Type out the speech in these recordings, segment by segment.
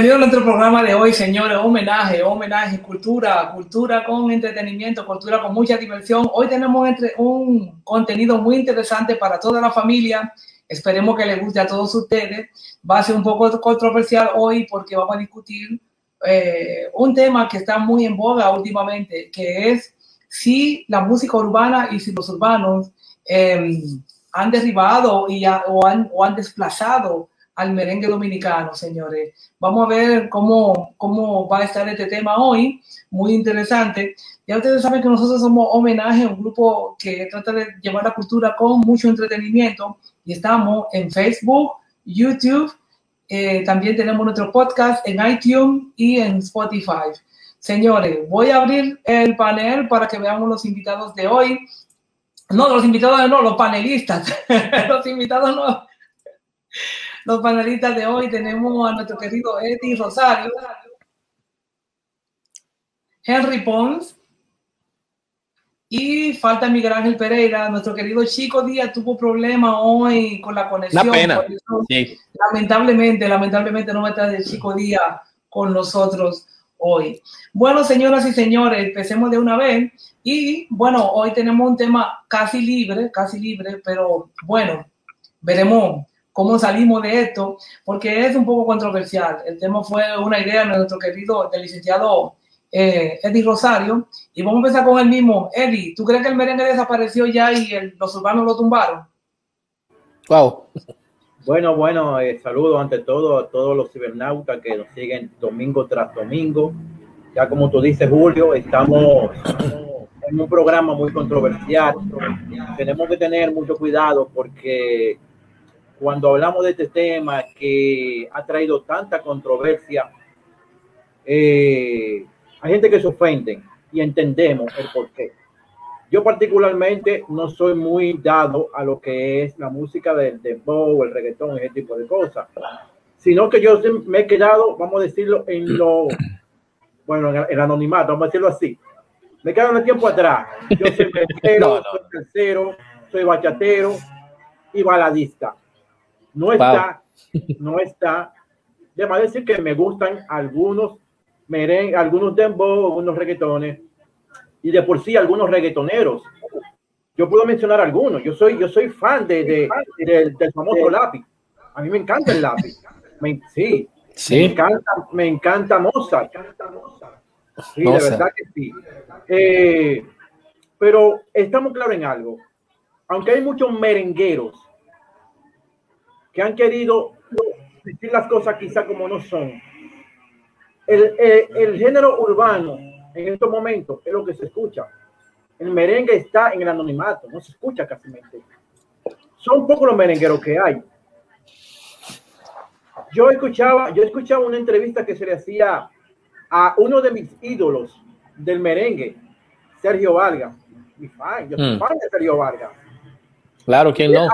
Bienvenido a nuestro programa de hoy, señores. Homenaje, homenaje, cultura, cultura con entretenimiento, cultura con mucha diversión. Hoy tenemos entre un contenido muy interesante para toda la familia. Esperemos que les guste a todos ustedes. Va a ser un poco controversial hoy porque vamos a discutir eh, un tema que está muy en boga últimamente, que es si la música urbana y si los urbanos eh, han derribado y o, han, o han desplazado al merengue dominicano, señores. Vamos a ver cómo, cómo va a estar este tema hoy, muy interesante. Ya ustedes saben que nosotros somos homenaje a un grupo que trata de llevar la cultura con mucho entretenimiento y estamos en Facebook, YouTube, eh, también tenemos nuestro podcast en iTunes y en Spotify. Señores, voy a abrir el panel para que veamos los invitados de hoy. No, los invitados no, los panelistas. los invitados no los panelistas de hoy tenemos a nuestro querido Eddie Rosario, Henry Pons y falta Miguel Ángel Pereira. Nuestro querido Chico Díaz tuvo problemas hoy con la conexión. Una pena. Lamentablemente, lamentablemente no va a estar el Chico Díaz con nosotros hoy. Bueno, señoras y señores, empecemos de una vez. Y bueno, hoy tenemos un tema casi libre, casi libre, pero bueno, veremos cómo salimos de esto, porque es un poco controversial. El tema fue una idea de nuestro querido, del licenciado eh, Eddie Rosario, y vamos a empezar con el mismo. Eddie, ¿tú crees que el merengue desapareció ya y los urbanos lo tumbaron? Wow. Bueno, bueno, eh, saludo ante todo a todos los cibernautas que nos siguen domingo tras domingo. Ya como tú dices, Julio, estamos en un programa muy controversial. Tenemos que tener mucho cuidado porque cuando hablamos de este tema que ha traído tanta controversia, eh, hay gente que se ofende y entendemos el porqué. Yo particularmente no soy muy dado a lo que es la música del dembow, el reggaetón, ese tipo de cosas, sino que yo me he quedado, vamos a decirlo, en lo, bueno, en el anonimato, vamos a decirlo así. Me quedo el tiempo atrás. Yo soy tercero, soy tercero, soy bachatero y baladista no está, no está. Debo decir que me gustan algunos merengue, algunos dembow, algunos reggaetones y de por sí algunos reggaetoneros. Yo puedo mencionar algunos. Yo soy, yo soy fan de, del famoso lápiz. A mí me encanta el lápiz. sí, sí. Me encanta, me encanta Mozart. Sí, de verdad que sí. Eh, pero estamos claros en algo. Aunque hay muchos merengueros que han querido decir las cosas quizá como no son. El, el, género urbano en estos momentos es lo que se escucha. El merengue está en el anonimato, no se escucha casi. Son pocos los merengueros que hay. Yo escuchaba, yo escuchaba una entrevista que se le hacía a uno de mis ídolos del merengue, Sergio Vargas. Mi fan, yo soy mm. fan de Sergio Vargas. Claro, ¿quién no?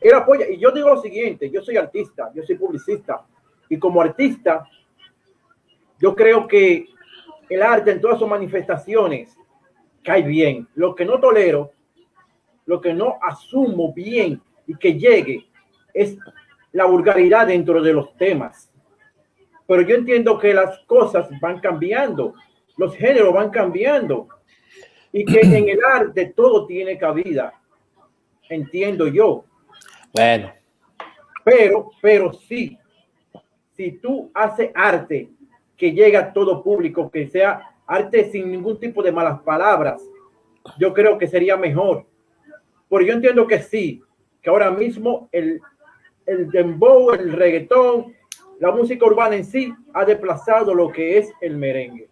Él apoya. Y yo digo lo siguiente, yo soy artista, yo soy publicista. Y como artista, yo creo que el arte en todas sus manifestaciones cae bien. Lo que no tolero, lo que no asumo bien y que llegue es la vulgaridad dentro de los temas. Pero yo entiendo que las cosas van cambiando, los géneros van cambiando y que en el arte todo tiene cabida. Entiendo yo. Bueno. Pero, pero sí, si tú haces arte que llega a todo público, que sea arte sin ningún tipo de malas palabras, yo creo que sería mejor. Porque yo entiendo que sí, que ahora mismo el, el dembow, el reggaetón, la música urbana en sí ha desplazado lo que es el merengue.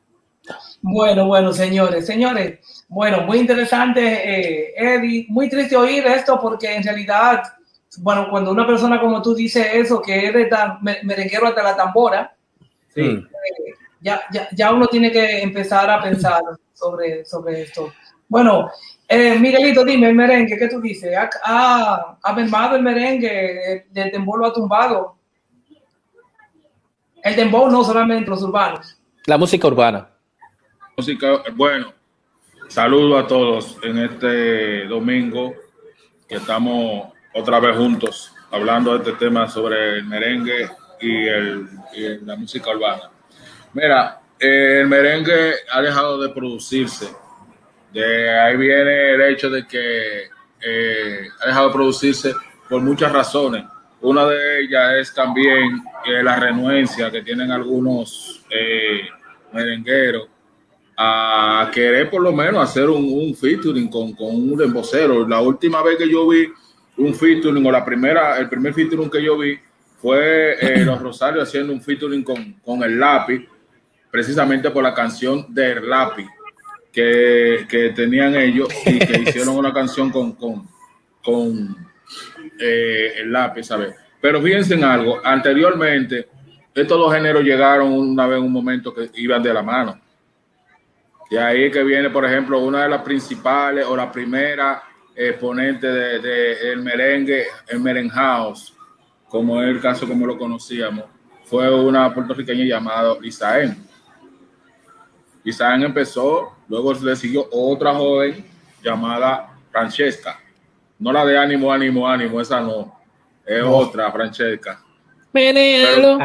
Bueno, bueno, señores, señores, bueno, muy interesante, eh, Eddie, muy triste oír esto porque en realidad bueno, cuando una persona como tú dice eso, que es de merenguero hasta la tambora, sí. Eh, ya, ya, ya, uno tiene que empezar a pensar sobre, sobre esto. Bueno, eh, Miguelito, dime, el merengue, ¿qué tú dices? ¿Ha, ha, ha mermado el merengue? ¿El dembow lo ha tumbado? El dembow no solamente los urbanos. La música urbana. Música, bueno, saludo a todos en este domingo que estamos otra vez juntos hablando de este tema sobre el merengue y, el, la música urbana. Mira, eh, el merengue ha dejado de producirse. De ahí viene el hecho de que eh, ha dejado de producirse por muchas razones. Una de ellas es también eh, la renuencia que tienen algunos eh, merengueros a querer por lo menos hacer un, un featuring con, con un embocero. La última vez que yo vi un featuring o la primera, el primer featuring que yo vi fue eh, Los Rosarios haciendo un featuring con, con el lápiz, precisamente por la canción del lápiz que, que tenían ellos y que hicieron una canción con, con, con eh, el lápiz, ¿sabes? Pero fíjense en algo, anteriormente estos dos géneros llegaron una vez en un momento que iban de la mano. Y ahí que viene, por ejemplo, una de las principales o la primera exponente del de, el merengue, el merenhouse, como es el caso como lo conocíamos, fue una puertorriqueña llamada Lisaén. Lisaén empezó, luego le siguió otra joven llamada Francesca. No la de ánimo, ánimo, ánimo, esa no. Es no. otra, Francesca. Pero,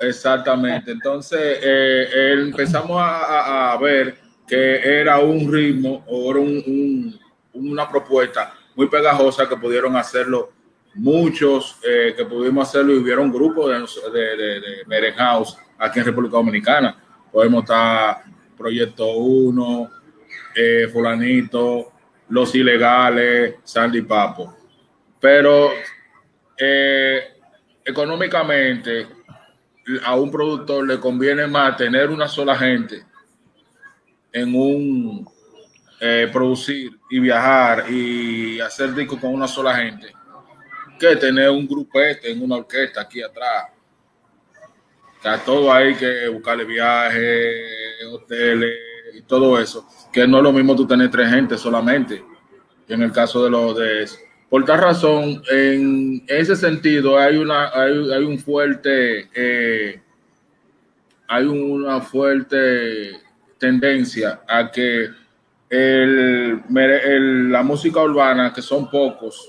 exactamente. Entonces, eh, empezamos a, a, ver que era un ritmo o era un, un, una propuesta muy pegajosa que pudieron hacerlo muchos, eh, que pudimos hacerlo y hubieron grupos de, de, de, de aquí en República Dominicana. Podemos estar Proyecto 1, eh, Fulanito, Los Ilegales, Sandy Papo. Pero eh, económicamente a un productor le conviene más tener una sola gente en un eh, producir y viajar y hacer discos con una sola gente que tener un grupete en una orquesta aquí atrás. A todo hay que buscarle viajes, hoteles y todo eso. Que no es lo mismo tú tener tres gente solamente. En el caso de los de por tal razón, en ese sentido, hay una, hay, hay un fuerte, eh, hay una fuerte tendencia a que el, el, la música urbana, que son pocos,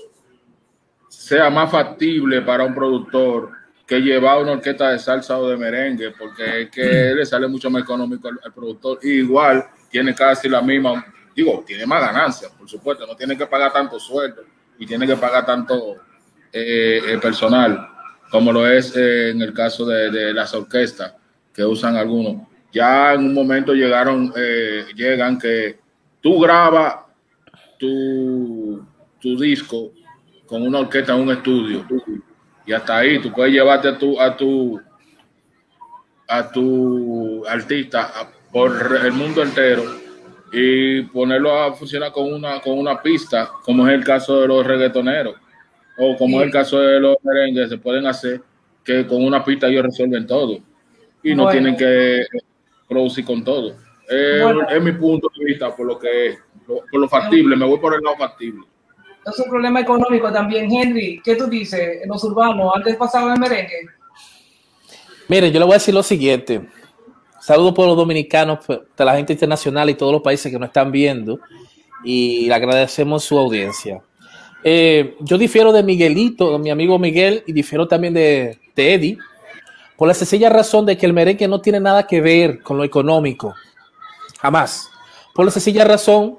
sea más factible para un productor que llevar una orquesta de salsa o de merengue, porque es que le sale mucho más económico al, al productor. Y igual tiene casi la misma, digo, tiene más ganancias, por supuesto, no tiene que pagar tanto sueldo y tiene que pagar tanto eh, personal como lo es eh, en el caso de, de, las orquestas que usan algunos. Ya en un momento llegaron, eh, llegan que tú grabas tu, tu, disco con una orquesta en un estudio y hasta ahí tú puedes llevarte a tu, a tu, a tu artista por el mundo entero y ponerlo a funcionar con una, con una pista, como es el caso de los reggaetoneros, o como sí. es el caso de los merengues, se pueden hacer que con una pista ellos resuelven todo y no tienen que producir con todo. Eh, bueno. Es mi punto de vista por lo que por lo factible, me voy por el lado factible. Es un problema económico también, Henry. ¿Qué tú dices? En los urbanos, antes pasaba el merengue. Mire, yo le voy a decir lo siguiente. Saludos por los dominicanos, de la gente internacional y todos los países que nos están viendo y le agradecemos su audiencia. Eh, yo difiero de Miguelito, de mi amigo Miguel, y difiero también de, de, Eddie, por la sencilla razón de que el merengue no tiene nada que ver con lo económico. Jamás. Por la sencilla razón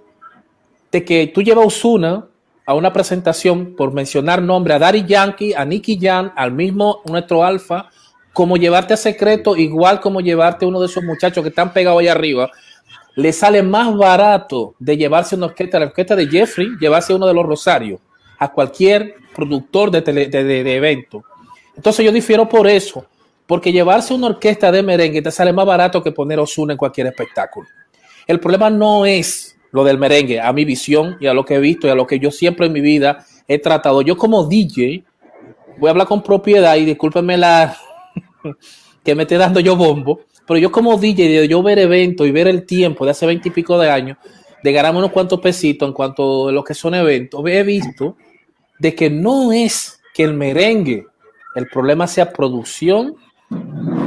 de que tú llevas Osuna a una presentación, por mencionar nombre, a Daddy Yankee, a Nicky Jan, al mismo nuestro Alfa, como llevarte a secreto, igual como llevarte a uno de esos muchachos que están pegados ahí arriba, le sale más barato de llevarse una orquesta, la orquesta de Jeffrey, llevarse uno de los Rosarios, a cualquier productor de, tele, de evento. Entonces yo difiero por eso, porque llevarse una orquesta de merengue te sale más barato que poner Osuna en cualquier espectáculo. El problema no es lo del merengue, a mi visión y a lo que he visto y a lo que yo siempre en mi vida he tratado. Yo como DJ, voy a hablar con propiedad y discúlpenme la, que me esté dando yo bombo, pero yo como DJ, de yo ver eventos y ver el tiempo de hace veinte y pico de años, de ganarme unos cuantos pesitos en cuanto a lo que son eventos, he visto de que no es que el merengue, el problema sea producción,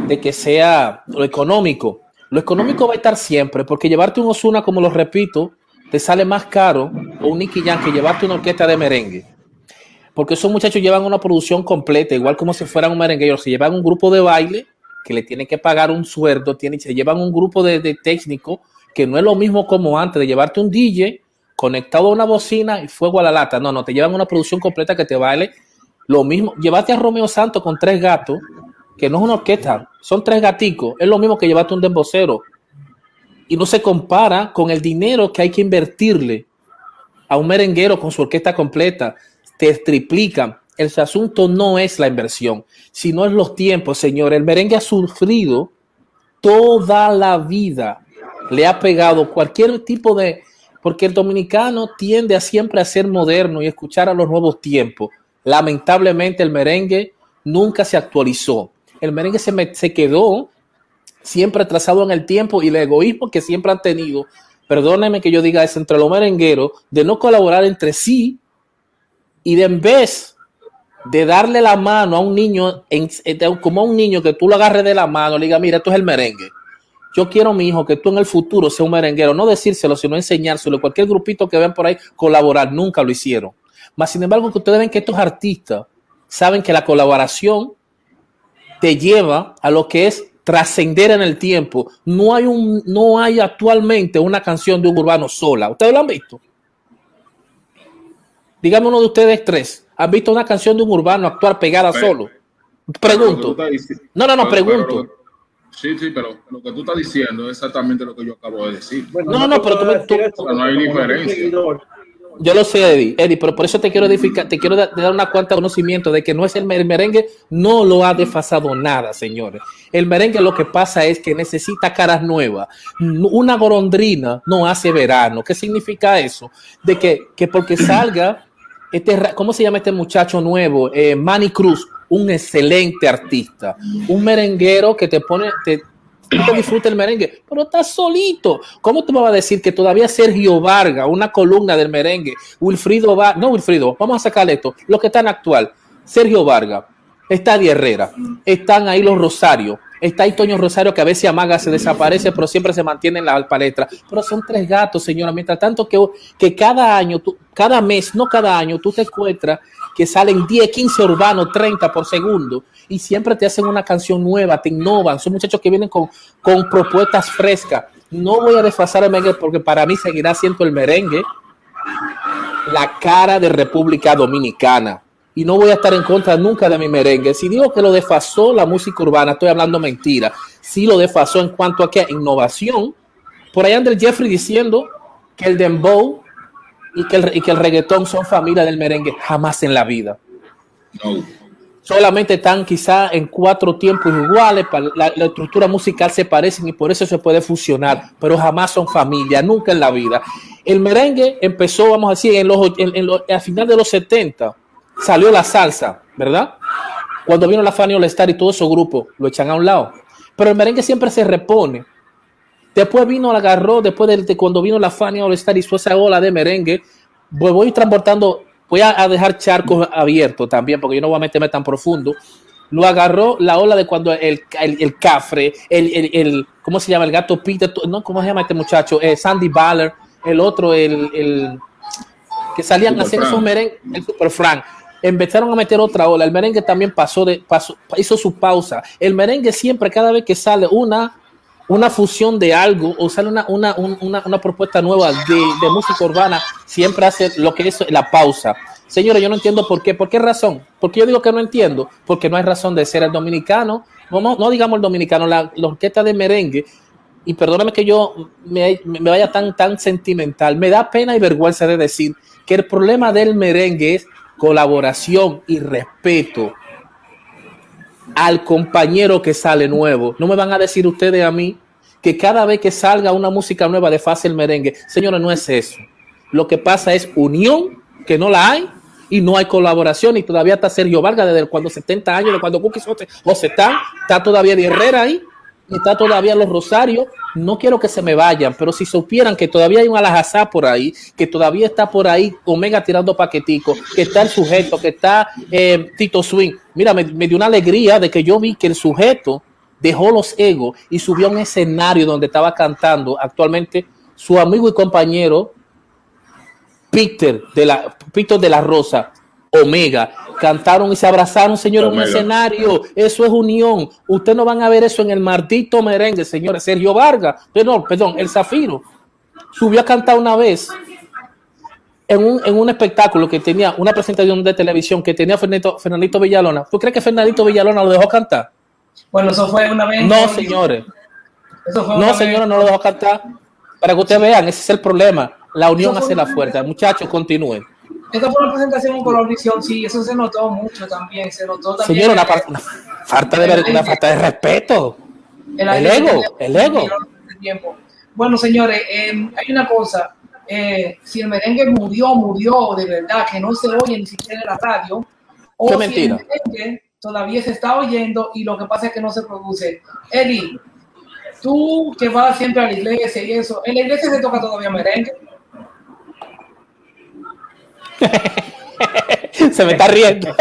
de que sea lo económico. Lo económico va a estar siempre, porque llevarte un Osuna, como lo repito, te sale más caro o un Nicky Jam que llevarte una orquesta de merengue. porque esos muchachos llevan una producción completa, igual como si fueran un merenguero, se llevan un grupo de baile que le tienen que pagar un sueldo, tienen, se llevan un grupo de, de técnicos que no es lo mismo como antes de llevarte un DJ conectado a una bocina y fuego a la lata. No, no, te llevan una producción completa que te vale lo mismo. Llevate a Romeo Santos con tres gatos, que no es una orquesta, son tres gaticos. Es lo mismo que llevarte un dembocero. Y no se compara con el dinero que hay que invertirle a un merenguero con su orquesta completa. Te triplican. El asunto no es la inversión, sino es los tiempos, señor. El merengue ha sufrido toda la vida. Le ha pegado cualquier tipo de... Porque el dominicano tiende a siempre a ser moderno y escuchar a los nuevos tiempos. Lamentablemente el merengue nunca se actualizó. El merengue se, me, se quedó siempre atrasado en el tiempo y el egoísmo que siempre han tenido, perdónenme que yo diga eso, entre los merengueros, de no colaborar entre sí y de en vez de darle la mano a un niño, como a un niño que tú lo agarres de la mano, le diga, mira, esto es el merengue. Yo quiero, mi hijo, que tú en el futuro seas un merenguero, no decírselo, sino enseñárselo. Cualquier grupito que vean por ahí colaborar, nunca lo hicieron. Más sin embargo, que ustedes ven que estos artistas saben que la colaboración te lleva a lo que es trascender en el tiempo. No hay un, no hay actualmente una canción de un urbano sola. ¿Ustedes lo han visto? Dígame uno de ustedes tres. ¿Han visto una canción de un urbano actuar pegada pero, solo? Pregunto. No, no, no, pregunto. Pero, sí, sí, pero lo que tú estás diciendo es exactamente lo que yo acabo de decir. Bueno, no, no, no, pero tú, tú, tú, no hay diferencia. Yo lo sé, Eddie, Eddie, pero por eso te quiero edificar, te quiero dar una cuanta conocimiento de que no es el, el, merengue, no lo ha desfasado nada, señores. El merengue lo que pasa es que necesita caras nuevas. Una golondrina no hace verano. ¿Qué significa eso? De que, que porque salga este, ¿cómo se llama este muchacho nuevo? Eh, Manny Cruz, un excelente artista, un merenguero que te pone, te, tú disfruta el merengue, pero estás solito. ¿Cómo tú me vas a decir que todavía Sergio Vargas, una columna del merengue, Wilfrido Vargas, no Wilfrido, vamos a sacarle esto, lo que están actual, Sergio Vargas, está Di Herrera, están ahí los Rosarios, está ahí Toño Rosario que a veces amaga, se desaparece, pero siempre se mantiene en la palestra. Pero son tres gatos, señora, mientras tanto que, que cada año, tú, cada mes, no cada año, tú te encuentras que salen 10, 15 urbanos, 30 por segundo y siempre te hacen una canción nueva, te innovan. Son muchachos que vienen con, con propuestas frescas. No voy a desfasar el merengue porque para mí seguirá siendo el merengue la cara de República Dominicana. Y no voy a estar en contra nunca de mi merengue. Si digo que lo desfasó la música urbana, estoy hablando mentira. Sí lo desfasó en cuanto a qué innovación. Por ahí anda el Jeffrey diciendo que el dembow y que el, y que el reggaetón son familia del merengue. Jamás en la vida. No solamente están quizá en cuatro tiempos iguales, la, la, estructura musical se parecen y por eso se puede fusionar, pero jamás son familia, nunca en la vida. El merengue empezó, vamos a decir, en los, en, en los, a final de los 70 salió la salsa, ¿verdad? Cuando vino la Fanny All Star y todo esos grupos lo echan a un lado. Pero el merengue siempre se repone. Después vino, la agarró, después de, de cuando vino la Fanny All Star y fue esa ola de merengue, voy, voy transportando voy a, dejar charcos abiertos también, porque yo no voy a meterme tan profundo. Lo agarró la ola de cuando el, el, el cafre, el, el, el, ¿cómo se llama? El gato Peter, no, ¿cómo se llama este muchacho? Eh, Sandy Baller, el otro, el, el que salían Super a hacer Frank. esos merengues, el Super Frank. Empezaron a meter otra ola. El merengue también pasó de, pasó, hizo su pausa. El merengue siempre, cada vez que sale una, una fusión de algo o sale una, una, una, una propuesta nueva de, de, música urbana, siempre hace lo que es la pausa. Señores, yo no entiendo por qué. ¿Por qué razón? Porque yo digo que no entiendo, porque no hay razón de ser el dominicano, no, no, digamos el dominicano, la, la, orquesta de merengue, y perdóname que yo me, me vaya tan, tan sentimental, me da pena y vergüenza de decir que el problema del merengue es colaboración y respeto al compañero que sale nuevo. No me van a decir ustedes a mí que cada vez que salga una música nueva de fácil merengue, señores, no es eso. Lo que pasa es unión, que no la hay, y no hay colaboración, y todavía está Sergio Vargas desde cuando 70 años, de cuando Cookie José está, está todavía de Herrera ahí, está todavía los Rosarios. No quiero que se me vayan, pero si supieran que todavía hay un Alajazá por ahí, que todavía está por ahí Omega tirando paquetico, que está el sujeto, que está eh, Tito Swing. Mira, me, me, dio una alegría de que yo vi que el sujeto dejó los egos y subió a un escenario donde estaba cantando actualmente su amigo y compañero Peter de la, Peter de la Rosa. Omega, cantaron y se abrazaron, señor, en un escenario. Eso es unión. Ustedes no van a ver eso en el maldito merengue, señores. Sergio Vargas, perdón, perdón, el Zafiro, subió a cantar una vez en un, en un espectáculo que tenía una presentación de televisión que tenía Fernandito, Fernandito Villalona. ¿Tú crees que Fernandito Villalona lo dejó cantar? Bueno, eso fue una vez. No, señores. Eso fue una No, señora, no lo dejó cantar. Para que ustedes vean, ese es el problema. La unión hace la fuerza. Muchachos, continúen. Esta fue una presentación con la audición, sí, eso se notó mucho también. Se notó también. Señora, una, una falta de una falta de respeto. El, El ego, el ego. Tiempo. Bueno, señores, eh, hay una cosa. eh, si el merengue murió, murió de verdad, que no se oye ni siquiera en la radio, o Qué si mentira. el merengue todavía se está oyendo y lo que pasa es que no se produce. Eddie, tú que vas siempre a la iglesia y eso, ¿en la iglesia se toca todavía merengue? Se me está riendo.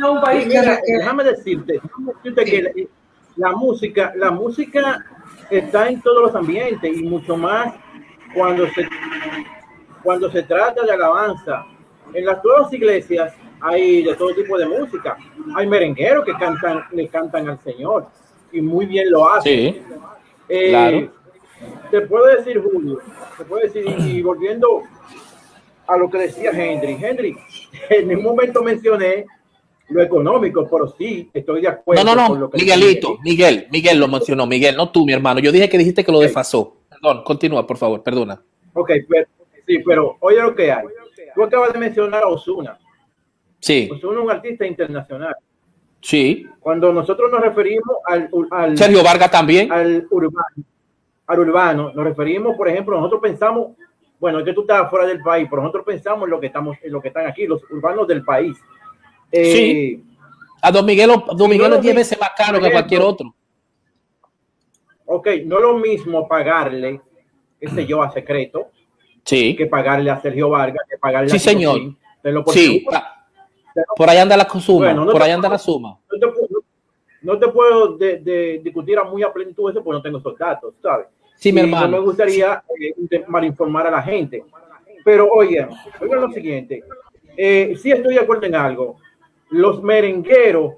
No, un país que, Mira, que- déjame decirte, déjame decirte que la, la música, la música está en todos los ambientes y mucho más cuando se cuando se trata de alabanza. En las todas las iglesias hay de todo tipo de música. Hay merengueros que cantan, le cantan al Señor y muy bien lo hacen. Sí, Eh, claro. Te puedo decir, Julio, te puedo decir, y volviendo a lo que decía Henry, Henry, en un momento mencioné lo económico, pero sí, estoy de acuerdo. No, no, con no. lo que Miguelito. Miguel, Miguel lo mencionó. Miguel, no tú, mi hermano. Yo dije que dijiste que lo desfasó. Perdón, continúa, por favor, perdona. Ok, pero, sí, pero oye lo que hay. Tú acabas de mencionar a Osuna. Sí, Osuna es un artista internacional. sí. Cuando nosotros nos referimos al, al, Sergio Vargas también. al urbano, al urbano, nos referimos, por ejemplo, nosotros pensamos, bueno, es que tú estás fuera del país, pero nosotros pensamos en lo que estamos, en lo que están aquí, los urbanos del país. Eh, Sí. A Don Miguel, Don Miguel no es 10 vi- veces más caro que cualquier otro. Ok, no es lo mismo pagarle, qué sé yo, a Secreto, Sí, que pagarle a Sergio Vargas, que pagarle Sí, a Tito señor. Sí. Por ahí anda la suma. Bueno, no por ahí anda la suma. No te, puedo- no te puedo de- de discutir a muy a plenitud eso porque no tengo esos datos, ¿sabes? Sí, mi hermano. No me gustaría eh, malinformar a la gente. Pero oigan, oigan lo siguiente. Eh, sí estoy de acuerdo en algo. Los merengueros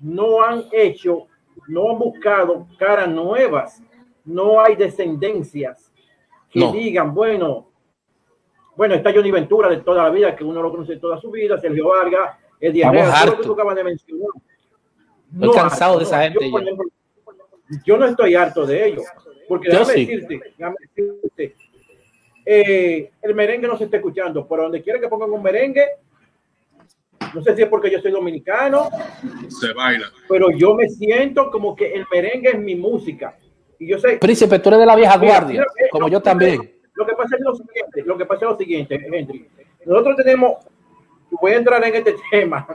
no han hecho, no han buscado caras nuevas. No hay descendencias que No. digan, bueno, bueno, está Johnny Ventura de toda la vida, que uno lo conoce toda su vida, Sergio Vargas, Estamos Herrera, todo lo que tú acabas de mencionar. Estoy cansado de esa no. gente Yo, yo no estoy harto de ellos. Porque Yo déjame sí. decirte, déjame decirte, eh, el merengue no se está escuchando, pero donde quiera que pongan un merengue, no sé si es porque yo soy dominicano, Se baila. pero yo me siento como que el merengue es mi música. Y yo sé, Príncipe, tú eres de la vieja guardia, mira, como yo también. Lo que pasa es lo siguiente, lo que pasa es lo siguiente, Henry. Nosotros tenemos, voy a entrar en este tema,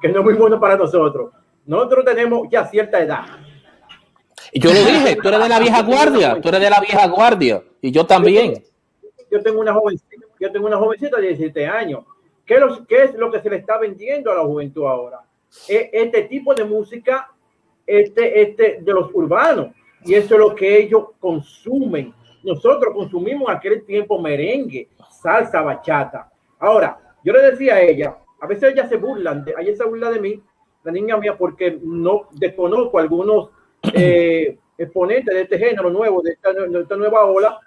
que no es muy bueno para nosotros. Nosotros tenemos ya cierta edad. Yo lo dije, tú eres de la vieja guardia, tú eres de la vieja guardia. Y yo también. Yo tengo una jovencita, yo tengo una jovencita de 17 años. ¿Qué, los- qué es lo que se le está vendiendo a la juventud ahora? E- Este tipo de música, este, este, de los urbanos. Y eso es lo que ellos consumen. Nosotros consumimos aquel tiempo merengue, salsa, bachata. Ahora, yo le decía a ella, a veces ella se burlan, ella se burla de mí, la niña mía, porque no desconozco algunos eh, exponentes de este género nuevo, de esta, de esta nueva ola,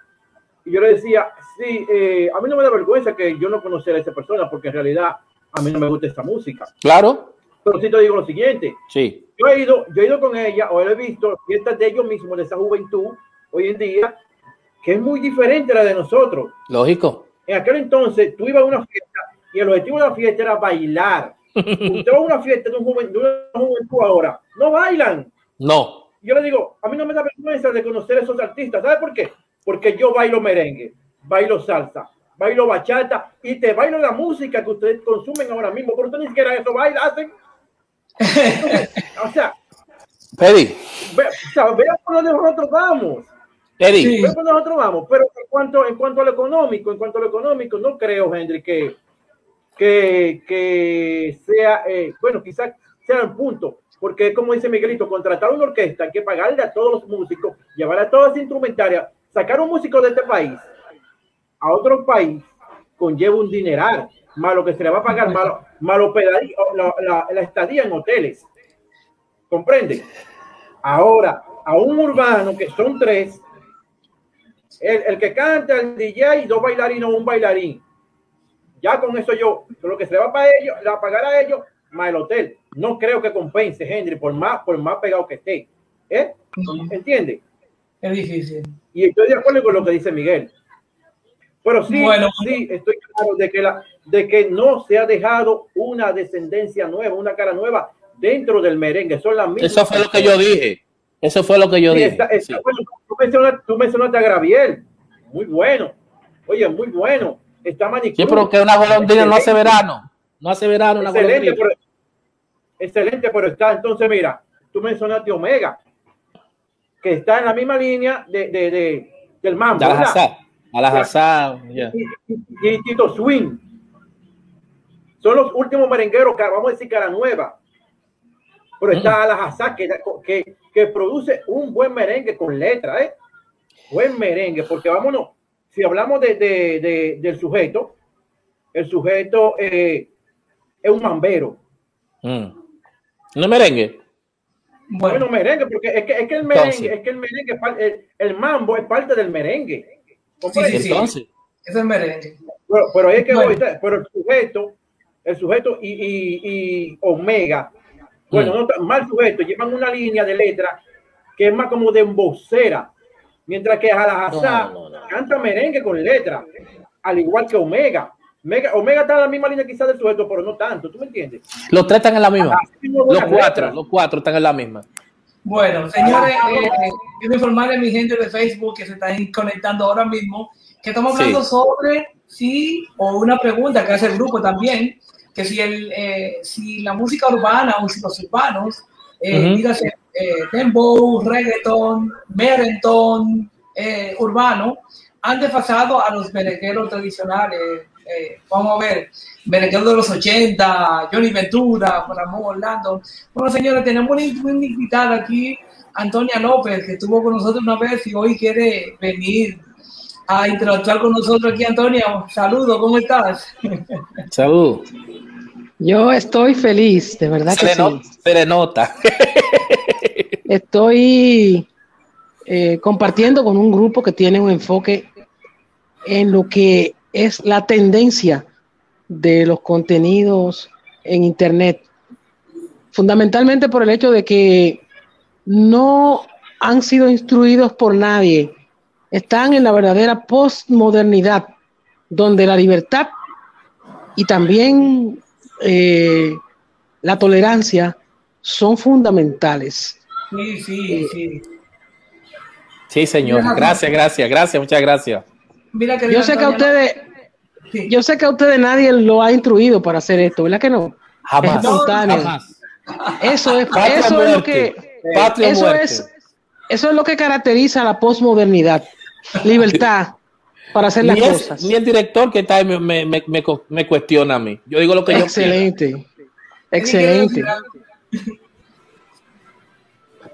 y yo le decía, sí, eh, a mí no me da vergüenza que yo no conociera a esa persona, porque en realidad a mí no me gusta esta música. Claro, Pero sí te digo lo siguiente, sí. yo he ido, yo he ido con ella, o he visto fiestas de ellos mismos, de esa juventud, hoy en día, que es muy diferente a la de nosotros. Lógico. En aquel entonces, tú ibas a una fiesta y el objetivo de la fiesta era bailar. Usted va a una fiesta de, un joven, de una juventud ahora, no bailan. No. Yo le digo, a mí no me da vergüenza de conocer a esos artistas. ¿Sabe por qué? Porque yo bailo merengue, bailo salsa, bailo bachata y te bailo la música que ustedes consumen ahora mismo. Pero ustedes ni siquiera eso hacen. Entonces, o sea, Eddie, ve, o sea, vea por donde nosotros vamos. Eddie, Sí. Vea por donde nosotros vamos. Pero en cuanto, en cuanto a lo económico, en cuanto a lo económico, no creo, Henry, que, que, que sea, eh, bueno, quizás sea el punto. Porque como dice Miguelito, contratar una orquesta, hay que pagarle a todos los músicos, llevar a todas las instrumentarias, sacar un músico de este país a otro país conlleva un dineral, más lo que se le va a pagar, más, lo, la, la, estadía en hoteles. ¿Comprende? Ahora, a un urbano que son tres, el, que canta, el DJ, dos bailarines o un bailarín. Ya con eso yo, lo que se le va a ellos, le va a pagar a ellos, más el hotel. No creo que compense, Henry, por más, por más pegado que esté. ¿Eh? ¿Entiende? Es difícil. Y estoy de acuerdo con lo que dice Miguel. Pero sí, bueno, sí, estoy claro de que, la, de que no se ha dejado una descendencia nueva, una cara nueva dentro del merengue. Son las mismas. Eso fue lo que yo dije. Eso fue lo que yo dije. tú, mencionaste, tú, mencionaste, a Graviel. Muy bueno. Oye, muy bueno. Está manicure. Sí, pero que una golondrina no hace verano. No hace verano una excelente, pero, excelente, pero está. Entonces, mira, tú mencionaste Omega, que está en la misma línea de, de, de del mambo. A la y, Tito Swing. Son los últimos merengueros que vamos a decir cara nueva. Pero está. Alajazá que, que, que, produce un buen merengue con letra, ¿eh? Buen merengue, porque vámonos, si hablamos de, de, del sujeto, el sujeto eh, es un mambero. Mm. ¿No merengue? Bueno, merengue, porque es que, es que el merengue, es que el merengue, el, el mambo es parte del merengue. Sí, sí, sí. Es el merengue. Pero, pero es que pero el sujeto, el sujeto y, y, y Omega, bueno, mm. no, mal sujeto, llevan una línea de letra que es más como de embocera, mientras que Alajazá no, canta merengue con letra, al igual que Omega. Omega, Omega está en la misma línea quizás del sujeto, pero no tanto, ¿tú me entiendes? Los tres están en la misma. Los cuatro, los cuatro están en la misma. Bueno, señores, eh, quiero informarle a mi gente de Facebook que se están conectando ahora mismo que estamos hablando sobre si, o una pregunta que hace el grupo también, que si, el, eh, si la música urbana o si los urbanos, eh, dígase eh, dembow, reggaeton, merenton, eh, urbano, han desfasado a los merengueros tradicionales. Vamos a ver, merengueros de los 80, Johnny Ventura, Ramón Orlando. Bueno, señores, tenemos una, invitada aquí, Antonia López, que estuvo con nosotros una vez y hoy quiere venir a interactuar con nosotros aquí, Antonia. Saludos, ¿cómo estás? Saludos. Yo estoy feliz, de verdad que sí. Se le nota. Estoy eh, compartiendo con un grupo que tiene un enfoque en lo que es la tendencia de los contenidos en Internet, fundamentalmente por el hecho de que no han sido instruidos por nadie, están en la verdadera postmodernidad, donde la libertad y también eh, la tolerancia son fundamentales. Sí, sí, sí. Sí, señor. Gracias, gracias, gracias, muchas gracias. Yo sé que a ustedes, yo sé que a ustedes nadie lo ha instruido para hacer esto, ¿verdad que no? Jamás. Eso es, eso es lo que, eso es, eso es lo que caracteriza a la posmodernidad. Libertad para hacer las cosas. Ni el director que está me, me, me, me, cuestiona a mí. Yo digo lo que excelente, yo Excelente, excelente.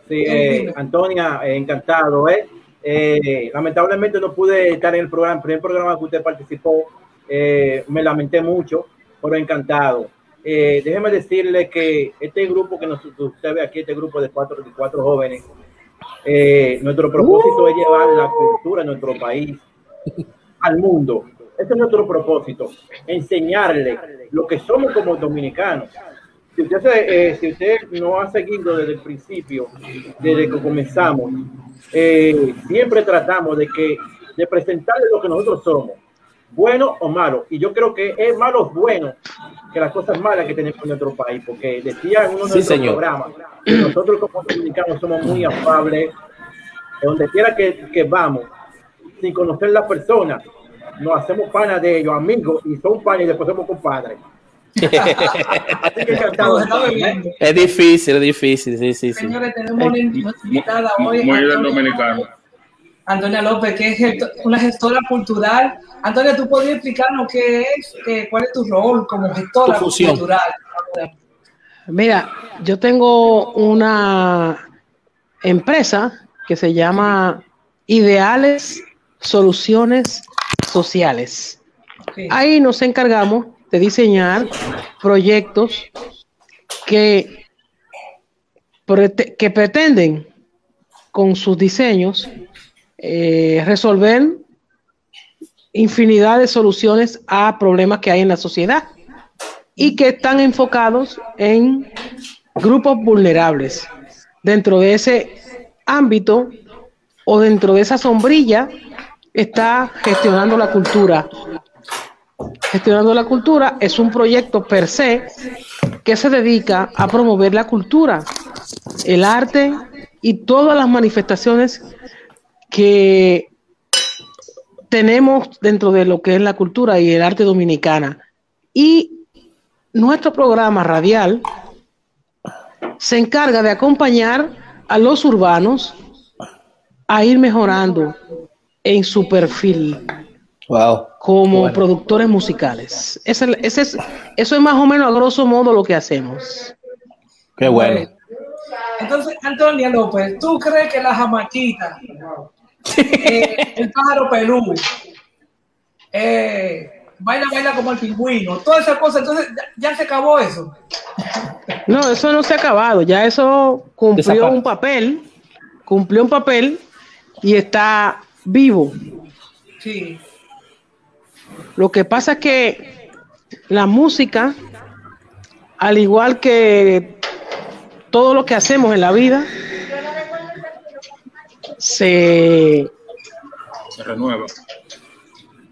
Sí, eh, Antonia, eh, encantado. ¿eh? ¿Eh? lamentablemente no pude estar en el programa, el primer programa que usted participó. Eh, me lamenté mucho, pero encantado. déjeme decirle que este grupo que nos, usted ve aquí, este grupo de cuatro, de cuatro jóvenes, nuestro propósito es llevar la cultura de nuestro país al mundo. Ese es nuestro propósito, enseñarle lo que somos como dominicanos. Si usted, eh, si usted no ha seguido desde el principio, desde que comenzamos, eh, siempre tratamos de que de presentarle lo que nosotros somos, bueno o malo. Y yo creo que es malo bueno que las cosas malas que tenemos en nuestro país, porque decía en uno de nuestros programas que nosotros como dominicanos somos muy afables, donde quiera que, que vamos, sin conocer la persona, nos hacemos pana de ellos, amigos, y son panas y después somos compadres. Es difícil, es difícil, sí, sí, Señores, tenemos una invitada hoy. Muy bien dominicano. Antonia López, que es una gestora cultural. Antonia, ¿tú podrías explicarnos qué es, cuál es tu rol como gestora cultural? Mira, yo tengo una empresa que se llama Ideales Soluciones sociales. Ahí nos encargamos diseñar proyectos que, que pretenden con sus diseños eh, resolver infinidad de soluciones a problemas que hay en la sociedad y que están enfocados en grupos vulnerables. Dentro de ese ámbito o dentro de esa sombrilla está gestionando la cultura. Gestionando la cultura es un proyecto per se que se dedica a promover la cultura, el arte y todas las manifestaciones que tenemos dentro de lo que es la cultura y el arte dominicana. Y nuestro programa radial se encarga de acompañar a los urbanos a ir mejorando en su perfil Wow. Como Bueno. productores musicales. Ese- ese es- eso es más o menos a grosso modo lo que hacemos. Qué bueno. Entonces, Antonia López, ¿tú crees que la jamaquita, eh, el pájaro pelú, eh, baila, baila como el pingüino, todas esas cosas, entonces ya, ya se acabó eso? No, eso no se ha acabado, ya eso cumplió un papel, cumplió un papel y está vivo. Sí, Lo que pasa es que la música, al igual que todo lo que hacemos en la vida, se, Se renueva.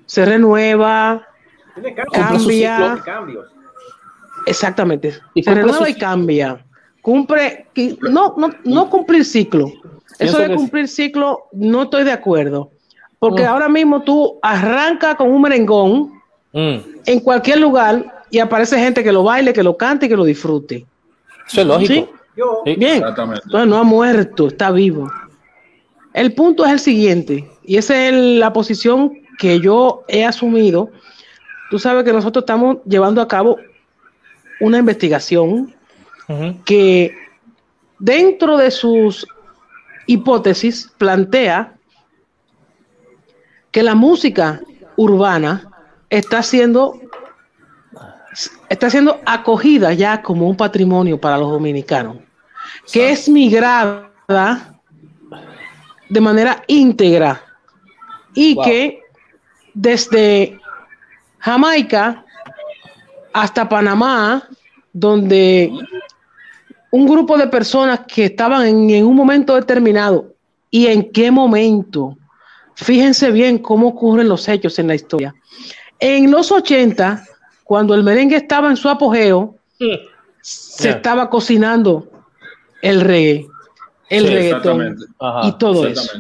se renueva. Cambia. Exactamente, Y se renueva y cambia. Cumple, no, no, no cumplir ciclo. Eso de cumplir ciclo, no estoy de acuerdo. Porque Mm. ahora mismo tú arrancas con un merengón Mm, en cualquier lugar y aparece gente que lo baile, que lo cante y que lo disfrute. Eso es lógico. ¿Sí? Yo, Sí. Bien. Exactamente. Entonces no ha muerto, está vivo. El punto es el siguiente, y esa es la posición que yo he asumido. Tú sabes que nosotros estamos llevando a cabo una investigación que dentro de sus hipótesis plantea que la música urbana está siendo está siendo acogida ya como un patrimonio para los dominicanos, que es migrada de manera íntegra y Wow. que desde Jamaica hasta Panamá, donde un grupo de personas que estaban en, en un momento determinado y en qué momento. Fíjense bien cómo ocurren los hechos en la historia. En los 80, cuando el merengue estaba en su apogeo, se Yeah. estaba cocinando el reggae, el Sí, reggaetón. Ajá. y todo eso.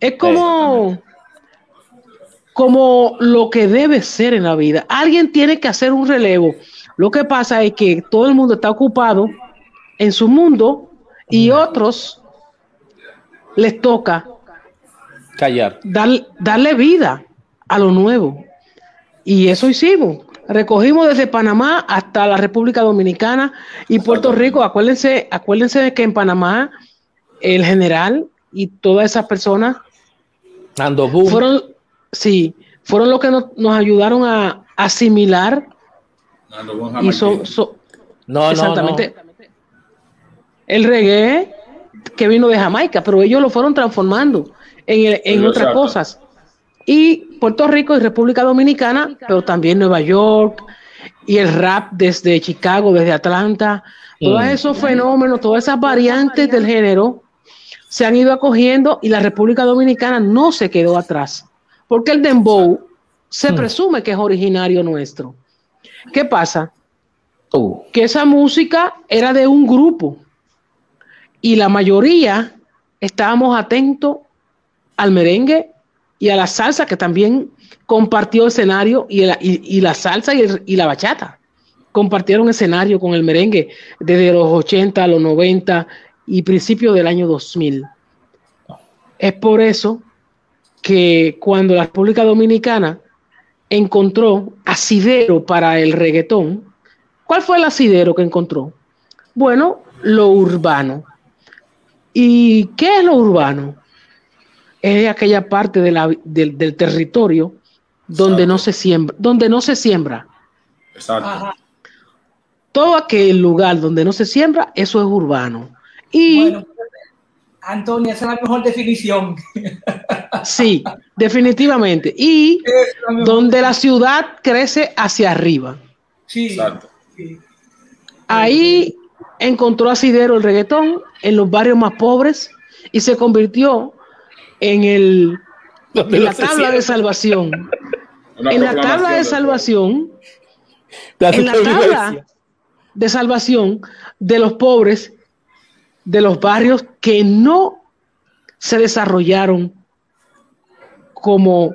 Es como, como lo que debe ser en la vida. Alguien tiene que hacer un relevo. Lo que pasa es que todo el mundo está ocupado en su mundo y otros les toca Callar. dar, darle vida a lo nuevo. Y eso hicimos. Recogimos desde Panamá hasta la República Dominicana y Puerto Rico. Acuérdense, acuérdense de que en Panamá el general y todas esas personas fueron, sí, fueron los que nos, nos ayudaron a asimilar y no, no, exactamente el reggae que vino de Jamaica, pero ellos lo fueron transformando en, otras exacto. cosas. Y Puerto Rico y República Dominicana, pero también Nueva York y el rap desde Chicago, desde Atlanta, todos esos fenómenos, todas esas variantes del género se han ido acogiendo y la República Dominicana no se quedó atrás, porque el dembow se Mm. presume que es originario nuestro. ¿Qué pasa? Uh, que esa música era de un grupo y la mayoría estábamos atentos al merengue y a la salsa que también compartió escenario y, la- y- y la salsa y, el- y la bachata compartieron escenario con el merengue desde los 80 a los 90 y principios del año 2000. Es por eso que cuando la República Dominicana encontró asidero para el reggaetón, ¿cuál fue el asidero que encontró? Bueno, lo urbano. ¿Y qué es lo urbano? Es aquella parte de la- del, del territorio donde no se siembra, donde no se siembra. Exacto. Ajá. Todo aquel lugar donde no se siembra, eso es urbano. Y Bueno, Antonio, esa es la mejor definición. sí, definitivamente. Y la donde la ciudad crece hacia arriba. Sí, Exacto. sí. Ahí encontró asidero el reggaetón en los barrios más pobres y se convirtió en el en la tabla de salvación. En la tabla de salvación, en la tabla de salvación de los pobres de los barrios que no se desarrollaron como,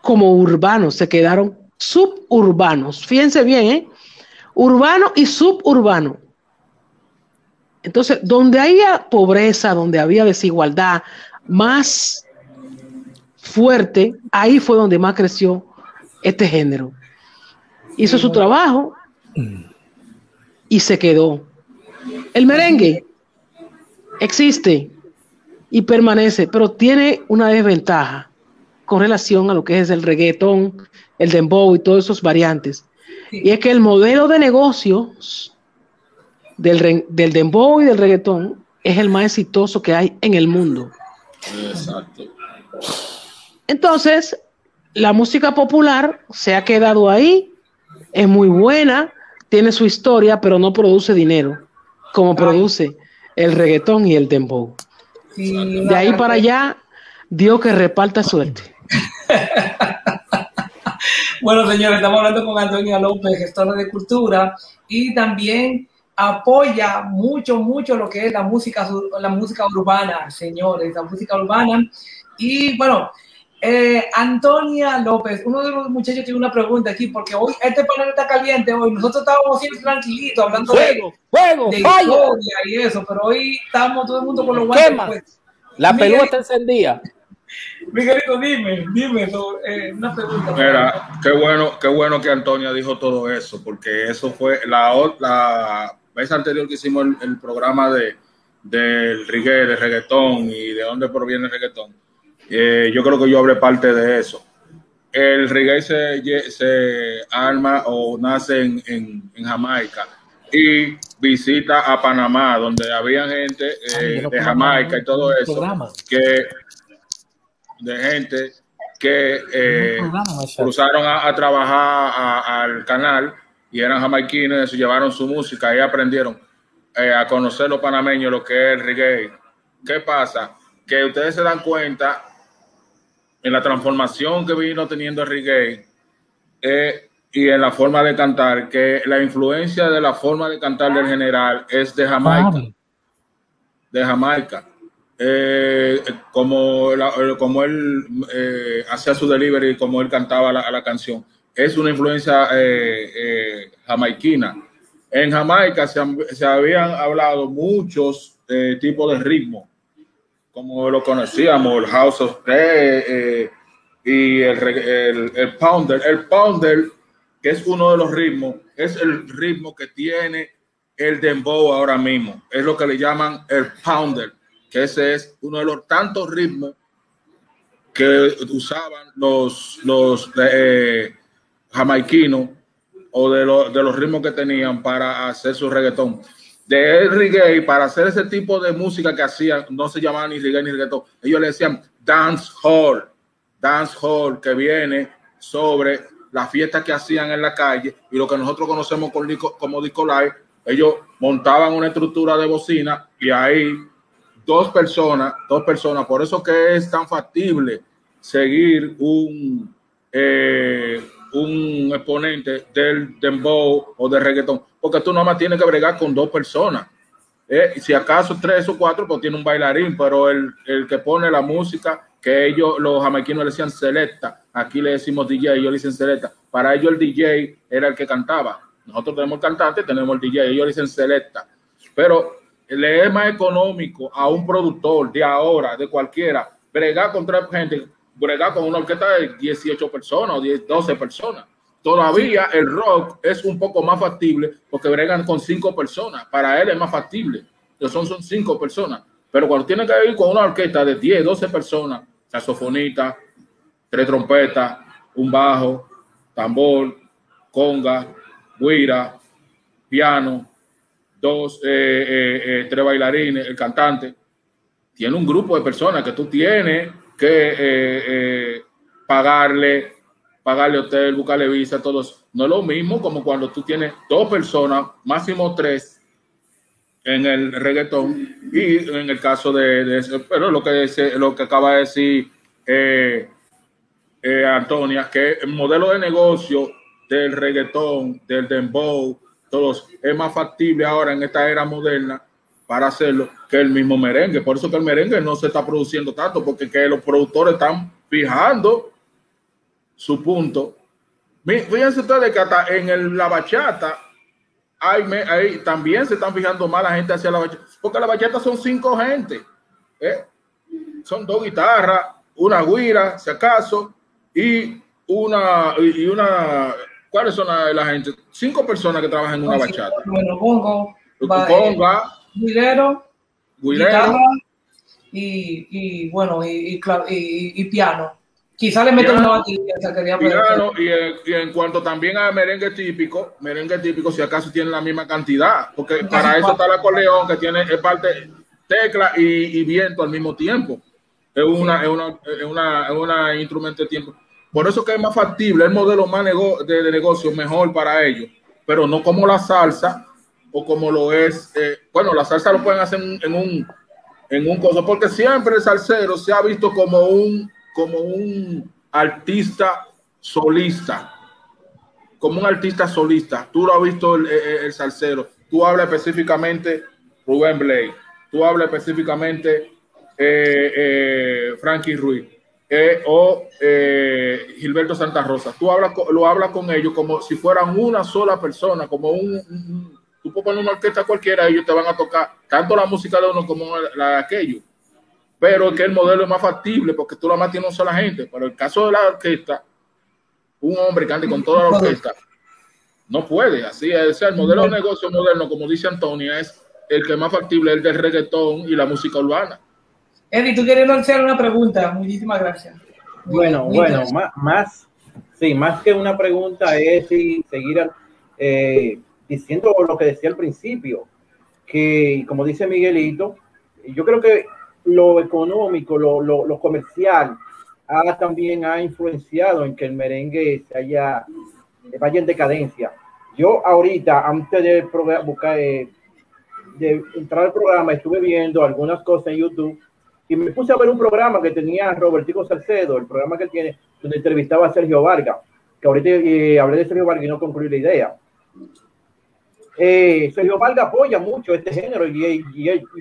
como urbanos, se quedaron suburbanos. Fíjense bien, ¿eh? Urbano y suburbano. Entonces, donde había pobreza, donde había desigualdad más fuerte, ahí fue donde más creció este género. Hizo su trabajo y se quedó. El merengue existe y permanece, pero tiene una desventaja con relación a lo que es el reggaetón, el dembow y todas esas variantes. Y es que el modelo de negocios del, del dembow y del reggaetón es el más exitoso que hay en el mundo. Exacto. Entonces, la música popular se ha quedado ahí, es muy buena, tiene su historia, pero no produce dinero, como produce el reggaetón y el dembow. Sí, De ahí para allá, Dios que reparta suerte. Bueno, señores, estamos hablando con Antonia López, gestora de cultura, y también apoya mucho, mucho lo que es la música, la música urbana, señores, la música urbana. Y bueno, eh, Antonia López, uno de los muchachos tiene una pregunta aquí, porque hoy este panel está caliente hoy. Nosotros estábamos siempre tranquilitos hablando de, Fuego, fuego, de falla. historia y eso, pero hoy estamos todo el mundo con los guantes. Pues. La Miguel. pelota está encendida. Miguelito, dime, dime sobre, eh, una pregunta. Mira, qué bueno, qué bueno que Antonia dijo todo eso, porque eso fue la, la vez anterior que hicimos el, el programa de del reggae, de reggaetón y de dónde proviene el reggaetón. Eh, yo creo que yo hablé parte de eso. El reggae se, se arma o nace en, en- en Jamaica y visita a Panamá, donde había gente eh, de Jamaica y todo eso, Programa. que de gente que eh, cruzaron a, a trabajar al canal y eran jamaiquines, se llevaron su música y aprendieron eh, a conocer los panameños lo que es el reggae. ¿Qué pasa? Que ustedes se dan cuenta en la transformación que vino teniendo el reggae eh, y en la forma de cantar, que la influencia de la forma de cantar del general es de Jamaica de Jamaica. Eh, como, la- como él hacía su delivery, como él cantaba la, la canción, es una influencia eh, eh, jamaiquina. En Jamaica se, se habían hablado muchos eh, tipos de ritmo, como lo conocíamos, el house of Play eh, y el, el, el pounder. El pounder, que es uno de los ritmos, es el ritmo que tiene el dembow ahora mismo. Es lo que le llaman el pounder, que ese es uno de los tantos ritmos que usaban los, los eh, jamaiquinos o de, los de los ritmos que tenían para hacer su reggaetón. De reggae, para hacer ese tipo de música que hacían, no se llamaba ni reggae ni reggaetón, ellos le decían dance hall, dance hall, que viene sobre las fiestas que hacían en la calle y lo que nosotros conocemos como disco live, ellos montaban una estructura de bocina y ahí dos personas, dos personas, por eso que es tan factible seguir un, eh, un exponente del dembow o del reggaetón, porque tú nada más tienes que bregar con dos personas. Eh, si acaso tres o cuatro, pues tiene un bailarín, pero el, el que pone la música, que ellos, los jamaiquinos le decían selecta, aquí le decimos DJ, ellos le dicen selecta. Para ellos el DJ era el que cantaba. Nosotros tenemos el cantante, tenemos el DJ, ellos dicen selecta. Pero le es más económico a un productor de ahora, de cualquiera, bregar con tres gente, bregar con una orquesta de 18 personas o 10, 12 personas. Todavía el rock es un poco más factible porque bregan con cinco personas. Para él es más factible. Entonces son, son cinco personas. Pero cuando tiene que ir con una orquesta de 10, 12 personas, saxofonista, tres trompetas, un bajo, tambor, conga, guira, piano, dos, eh, eh, eh, tres bailarines, el cantante. Tiene un grupo de personas que tú tienes que pagarle, pagarle hotel, buscarle visa, todos. No es lo mismo como cuando tú tienes dos personas, máximo tres, en el reggaetón y en el caso de, pero lo que, lo que acaba de decir Antonia, que el modelo de negocio del reggaetón, del dembow, todos, es más factible ahora en esta era moderna para hacerlo que el mismo merengue. Por eso que el merengue no se está produciendo tanto, porque que los productores están fijando su punto. Fíjense ustedes que hasta en la bachata hay, también se están fijando más la gente hacia la bachata, porque la bachata son cinco gente. ¿eh? Son dos guitarras, una guira, si acaso, y una, y una ¿Cuáles son la, la, gente? Cinco personas que trabajan en una bachata. Bueno, pongo. Conga. Guirero. Guirero. Y, y, bueno, y, y, piano. Quizá le meten una batería. Piano, y, y, en cuanto también a merengue típico, merengue típico, si acaso tienen la misma cantidad, porque para eso está el acordeón que tiene es parte tecla y, viento al mismo tiempo. Es una, es una, es una, es una instrumento de tiempo. Por eso que es más factible, el modelo más de, negocio mejor para ellos, pero no como la salsa o como lo es, eh, bueno, la salsa lo pueden hacer en, un en un coso, porque siempre el salsero se ha visto como un como un artista solista, como un artista solista. Tú lo has visto el, salsero. Tú hablas específicamente Rubén Blake. Tú hablas específicamente eh, eh, Frankie Ruiz eh, o Gilberto Santa Rosa. Tú hablas, lo hablas con ellos como si fueran una sola persona, como un, tú puedes poner una orquesta cualquiera, ellos te van a tocar tanto la música de uno como la de aquello. Pero que el modelo es más factible porque tú la más tienes una sola gente. Pero el caso de la orquesta, un hombre que ande con toda la orquesta, no puede. Así es. el modelo de negocio moderno, como dice Antonia, es el que es más factible, el del reggaetón y la música urbana. Eddie, tú quieres hacer una pregunta. Muchísimas gracias. Bueno, bueno, más, sí, más que una pregunta es si seguir eh, diciendo lo que decía al principio, que como dice Miguelito, yo creo que lo económico, lo, lo, comercial, ha, también ha influenciado en que el merengue se haya, vaya en decadencia. Yo ahorita, antes de buscar, eh, de entrar al programa, estuve viendo algunas cosas en YouTube y me puse a ver un programa que tenía Robertico Salcedo, el programa que tiene, donde entrevistaba a Sergio Vargas, que ahorita eh, hablé de Sergio Vargas y no concluí la idea. Eh, Sergio Vargas apoya mucho este género y,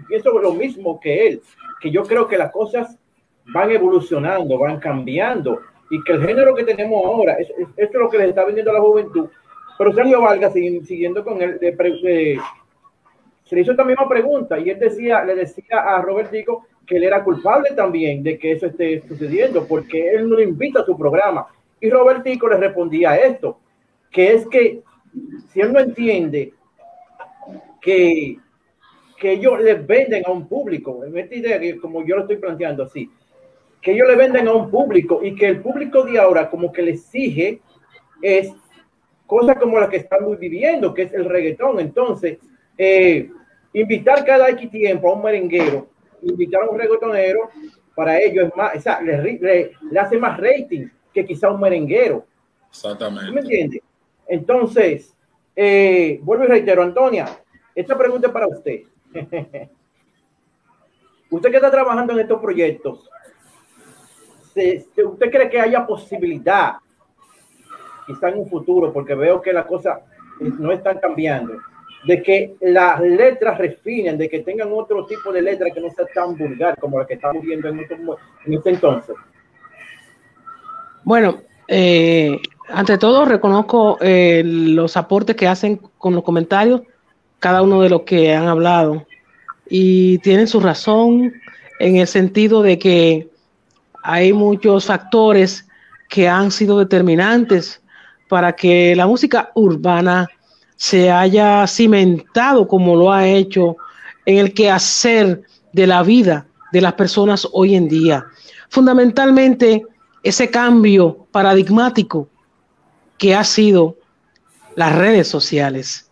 pienso lo mismo que él, que yo creo que las cosas van evolucionando, van cambiando y que el género que tenemos ahora, es, esto es lo que le está vendiendo a la juventud. Pero Sergio Vargas, siguiendo con él, se le hizo esta misma pregunta y él decía, le decía a Robertico que él era culpable también de que eso esté sucediendo, porque él no le invita a su programa. Y Robertico le respondía esto, que es que si él no entiende que, que ellos le venden a un público, en esta idea que como yo lo estoy planteando así, que ellos le venden a un público y que el público de ahora como que le exige es cosa como la que estamos viviendo, que es el reggaetón. Entonces, eh, invitar cada X tiempo a un merenguero invitar a un reggaetonero, para ellos es más, o sea, le, hace más rating que quizá un merenguero. Exactamente. ¿Me entiende? Entonces, eh, vuelvo y reitero, Antonia, esta pregunta es para usted. usted que está trabajando en estos proyectos, ¿usted cree que haya posibilidad, quizá en un futuro, porque veo que las cosas no están cambiando, de que las letras refinen, de que tengan otro tipo de letra que no sea tan vulgar como la que estamos viendo en este, en este entonces? Bueno, eh, ante todo reconozco eh, los aportes que hacen con los comentarios, cada uno de los que han hablado, y tienen su razón en el sentido de que hay muchos factores que han sido determinantes para que la música urbana se haya cimentado como lo ha hecho en el quehacer de la vida de las personas hoy en día. Fundamentalmente, ese cambio paradigmático que ha sido las redes sociales.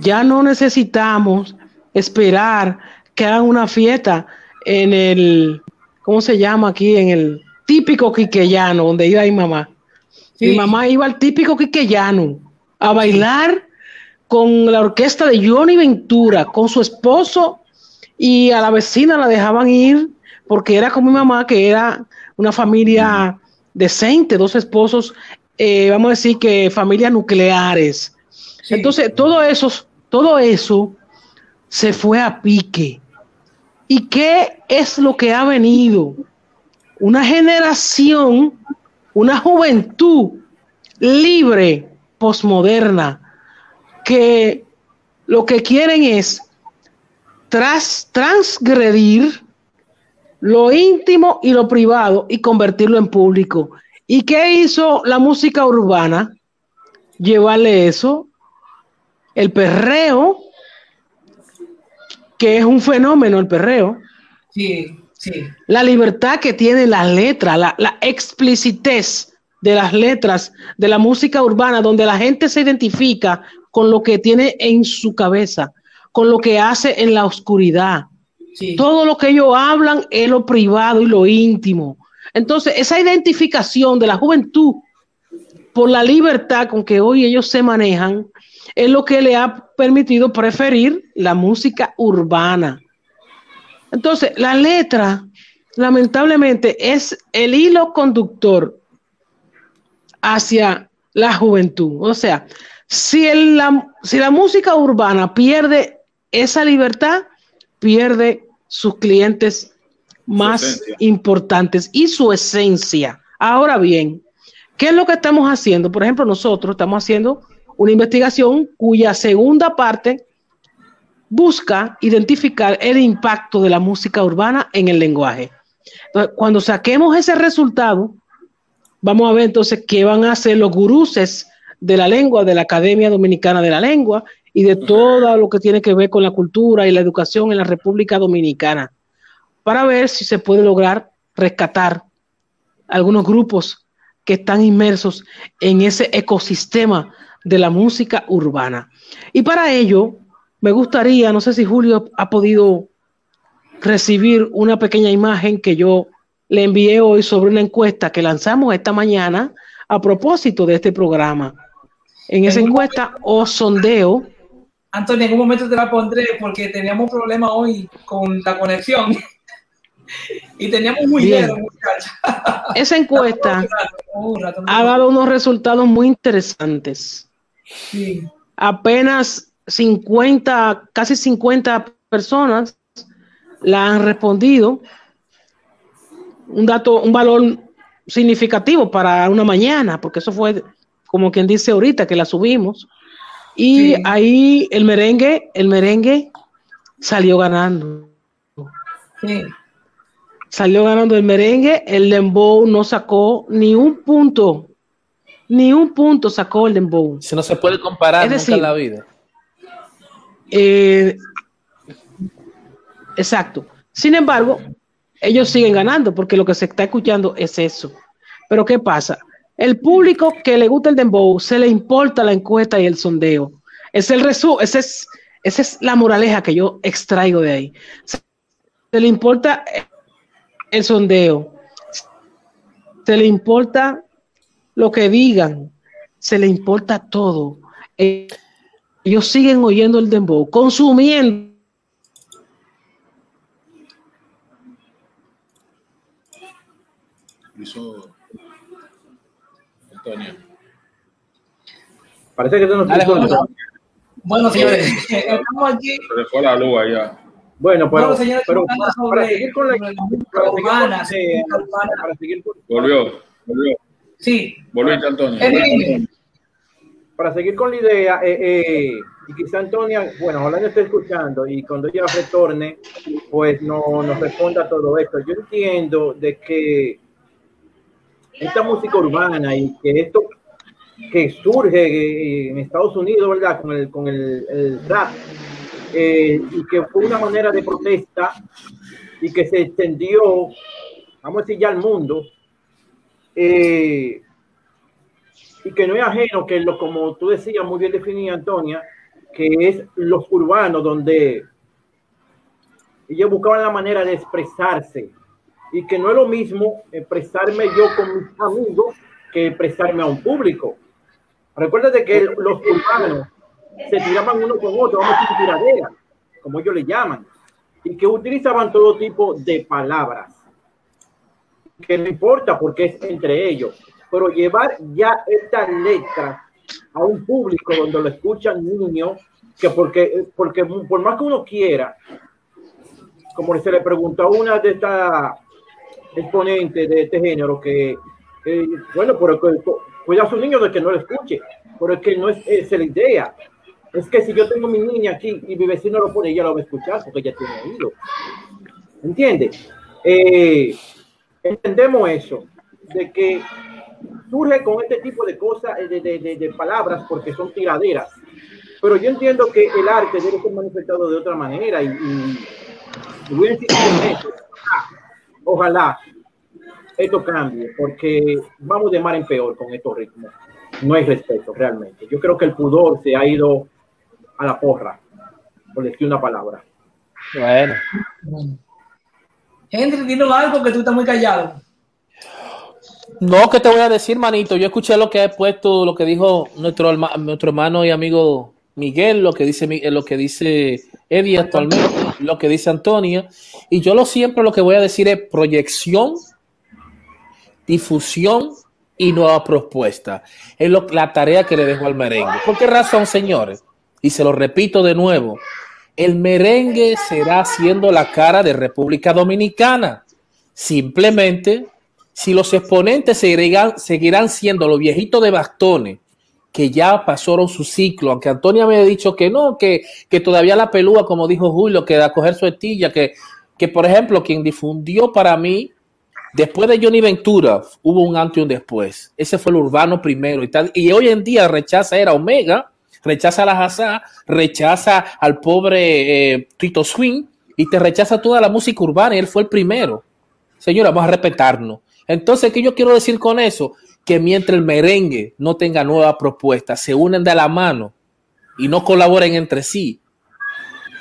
Ya no necesitamos esperar que hagan una fiesta en el, ¿cómo se llama aquí? En el típico quiqueyano, donde iba mi mamá. Mi mamá iba al típico quiqueyano a bailar con la orquesta de Johnny Ventura, con su esposo y a la vecina la dejaban ir porque era como mi mamá, que era una familia decente, dos esposos, eh, vamos a decir que familias nucleares. Entonces, todo eso, todo eso se fue a pique. ¿Y qué es lo que ha venido? Una generación, una juventud libre, posmoderna, que lo que quieren es tras, transgredir lo íntimo y lo privado y convertirlo en público. ¿Y qué hizo la música urbana? Llevarle eso, el perreo, que es un fenómeno el perreo. Sí, sí. La libertad que tiene las letras, la, la explicitez de las letras de la música urbana, donde la gente se identifica con lo que tiene en su cabeza, con lo que hace en la oscuridad. Todo lo que ellos hablan es lo privado y lo íntimo. Entonces, esa identificación de la juventud por la libertad con que hoy ellos se manejan es lo que le ha permitido preferir la música urbana. Entonces, la letra, lamentablemente, es el hilo conductor hacia la juventud. O sea, si, la, si la música urbana pierde esa libertad, pierde sus clientes más importantes y su esencia. Ahora bien, ¿qué es lo que estamos haciendo? Por ejemplo, nosotros estamos haciendo una investigación cuya segunda parte busca identificar el impacto de la música urbana en el lenguaje. cuando saquemos ese resultado, vamos a ver entonces qué van a hacer los guruses de la lengua, de la Academia Dominicana de la Lengua y de todo lo que tiene que ver con la cultura y la educación en la República Dominicana, para ver si se puede lograr rescatar algunos grupos que están inmersos en ese ecosistema de la música urbana. Y para ello, me gustaría, no sé si Julio ha podido recibir una pequeña imagen que yo le envié hoy sobre una encuesta que lanzamos esta mañana a propósito de este programa en esa encuesta o sondeo. Antonio, en un momento te la pondré porque teníamos un problema hoy con la conexión y teníamos muy bien. Esa encuesta ha dado unos resultados muy interesantes. Sí. Apenas 50, casi 50 personas la han respondido. Un dato, un valor significativo para una mañana, porque eso fue como quien dice ahorita, que la subimos. Y ahí el merengue, el merengue salió ganando. Sí. Salió ganando el merengue, el dembow no sacó ni un punto, ni un punto sacó el dembow. Se no se puede comparar nunca en la vida. Eh, exacto. Sin embargo, ellos siguen ganando porque lo que se está escuchando es eso. Pero ¿qué pasa? El público que le gusta el dembow se le importa la encuesta y el sondeo. Es el resu ese es, esa es la moraleja que yo extraigo de ahí. Se, le importa el sondeo. Se le importa lo que digan. Se le importa todo. Ellos siguen oyendo el dembow, consumiendo. Parece que se nos bueno. bueno, señores, estamos aquí. Se le fue la luz allá. Bueno, pero, bueno, señores, pero para, para, seguir con la, urbana, seguir con, para seguir con, volvió, volvió. Sí. Volviste, Antonio. Para seguir con la idea, eh, eh, y quizá Antonia, bueno, ojalá no esté escuchando y cuando ella retorne, pues no nos responda a todo esto. Yo entiendo de que esta música urbana y que esto que surge en Estados Unidos, ¿verdad? Con el, con el, rap, eh, y que fue una manera de protesta y que se extendió, vamos a decir ya al mundo, eh, y que no es ajeno, que lo, como tú decías muy bien definida, Antonia, que es los urbanos, donde ellos buscaban la manera de expresarse y que no es lo mismo expresarme yo con mis amigos que expresarme a un público. Recuérdate que los urbanos se tiraban uno con otro, vamos a tiradera, como ellos le llaman, y que utilizaban todo tipo de palabras, que no importa porque es entre ellos, pero llevar ya esta letra a un público donde lo escuchan niños, que porque, porque por más que uno quiera, como se le preguntó a una de estas exponentes de este género, que, bueno, pero cuida a su niño de que no lo escuche, pero es que no es, es la idea. Es que si yo tengo mi niña aquí y mi vecino lo pone, ella lo va a escuchar porque ella tiene oído. ¿Entiendes? Eh, entendemos eso, de que surge con este tipo de cosas, de, de, de, palabras, porque son tiraderas. Pero yo entiendo que el arte debe ser manifestado de otra manera y, y, voy a decir eso. Ojalá esto cambie, porque vamos de mar en peor con estos ritmos. No hay respeto realmente. Yo creo que el pudor se ha ido a la porra, por decir una palabra. Bueno. Henry, dinos algo que tú estás muy callado. No, que te voy a decir, manito. Yo escuché lo que ha puesto, lo que dijo nuestro, nuestro hermano y amigo Miguel, lo que dice lo que dice Eddie actualmente, lo que dice Antonia. Y yo lo siempre lo que voy a decir es proyección, difusión y nueva propuesta. Es lo, la tarea que le dejo al merengue. ¿Por qué razón, señores? Y se lo repito de nuevo. El merengue será siendo la cara de República Dominicana. Simplemente si los exponentes seguirán, seguirán siendo los viejitos de bastones que ya pasaron su ciclo, aunque Antonia me ha dicho que no, que, que todavía la pelúa, como dijo Julio, que da coger su estilla, que, que por ejemplo, quien difundió para mí, después de Johnny Ventura, hubo un antes y un después. Ese fue el urbano primero y tal. Y hoy en día rechaza era Omega, rechaza a la Hazá, rechaza al pobre eh, Tito Swing y te rechaza toda la música urbana y él fue el primero. Señora, vamos a respetarnos. Entonces, ¿qué yo quiero decir con eso? Que mientras el merengue no tenga nuevas propuestas, se unen de la mano y no colaboren entre sí,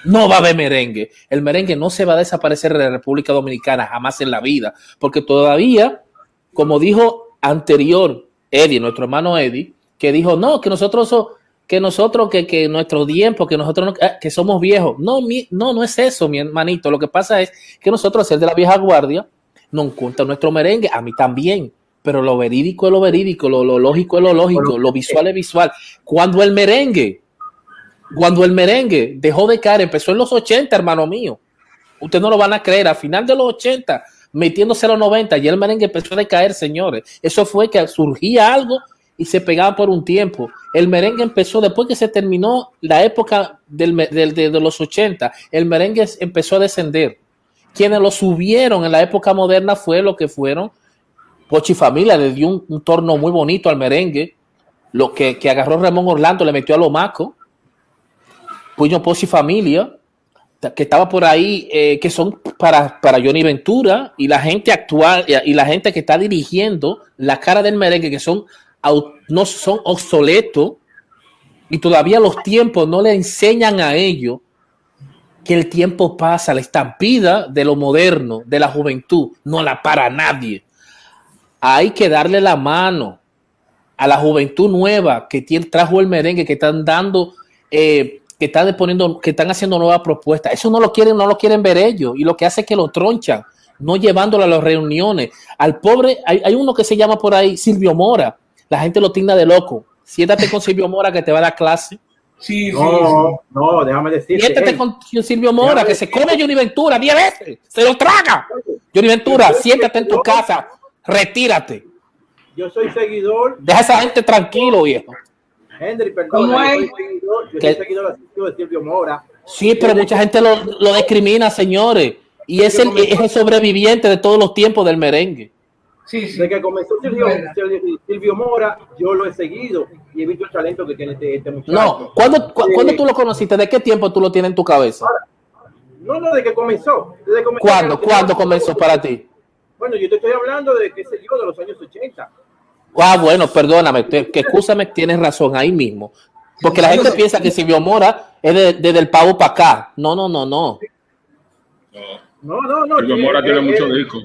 no va a haber merengue. El merengue no se va a desaparecer de la República Dominicana jamás en la vida, porque todavía, como dijo anterior Eddie, nuestro hermano Eddie, que dijo, no, que nosotros que nosotros, que, que nuestro tiempo, que nosotros eh, que somos viejos. No, no, no es eso, mi hermanito. Lo que pasa es que nosotros, ser de la vieja guardia, nos cuenta nuestro merengue, a mí también, pero lo verídico es lo verídico, lo, lógico es lo lógico, lo visual es visual. Cuando el merengue, cuando el merengue dejó de caer, empezó en los 80, hermano mío. Ustedes no lo van a creer, a final de los 80, metiéndose a los 90, y el merengue empezó a decaer, señores. Eso fue que surgía algo y se pegaba por un tiempo. El merengue empezó después que se terminó la época del, de, los 80, el merengue empezó a descender. Quienes lo subieron en la época moderna fue lo que fueron Pochi Familia, le dio un, torno muy bonito al merengue, lo que, agarró Ramón Orlando, le metió a lo maco, Puño Pochi Familia, que estaba por ahí, eh, que son para, para Johnny Ventura y la gente actual y la gente que está dirigiendo la cara del merengue, que son, no son obsoletos y todavía los tiempos no le enseñan a ellos que el tiempo pasa, la estampida de lo moderno, de la juventud, no la para nadie. Hay que darle la mano a la juventud nueva que tiene, trajo el merengue, que están dando, eh, que están poniendo, que están haciendo nuevas propuestas. Eso no lo quieren, no lo quieren ver ellos. Y lo que hace es que lo tronchan, no llevándolo a las reuniones. Al pobre, hay, hay uno que se llama por ahí Silvio Mora. La gente lo tinda de loco. Siéntate con Silvio Mora que te va a dar clase. Sí, no, no, déjame decir. Siéntate con Silvio Mora, que se come Johnny Ventura 10 veces, se lo traga. Johnny Ventura, siéntate en tu casa, retírate. Yo soy seguidor. Deja a esa gente tranquilo, viejo. Henry, perdón, yo soy seguidor, yo soy seguidor de Silvio Mora. Sí, pero mucha gente lo, lo discrimina, señores. Y es el, es el sobreviviente de todos los tiempos del merengue. Sí, sí. Desde que comenzó Silvio, Silvio, Mora, yo lo he seguido y he visto el talento que tiene este, este muchacho. No, ¿cuándo, ¿cuándo, tú lo conociste? ¿De qué tiempo tú lo tienes en tu cabeza? no, no, de que comenzó. Desde ¿Cuándo? ¿Cuándo comenzó para ti? Bueno, yo te estoy hablando de, qué sé yo, de los años 80. Ah, bueno, perdóname, te- que escúchame, tienes razón ahí mismo. Porque la gente piensa que Silvio Mora es de- desde el pavo para acá. No, no, no, no. No, No, no. Silvio Mora tiene eh, muchos discos.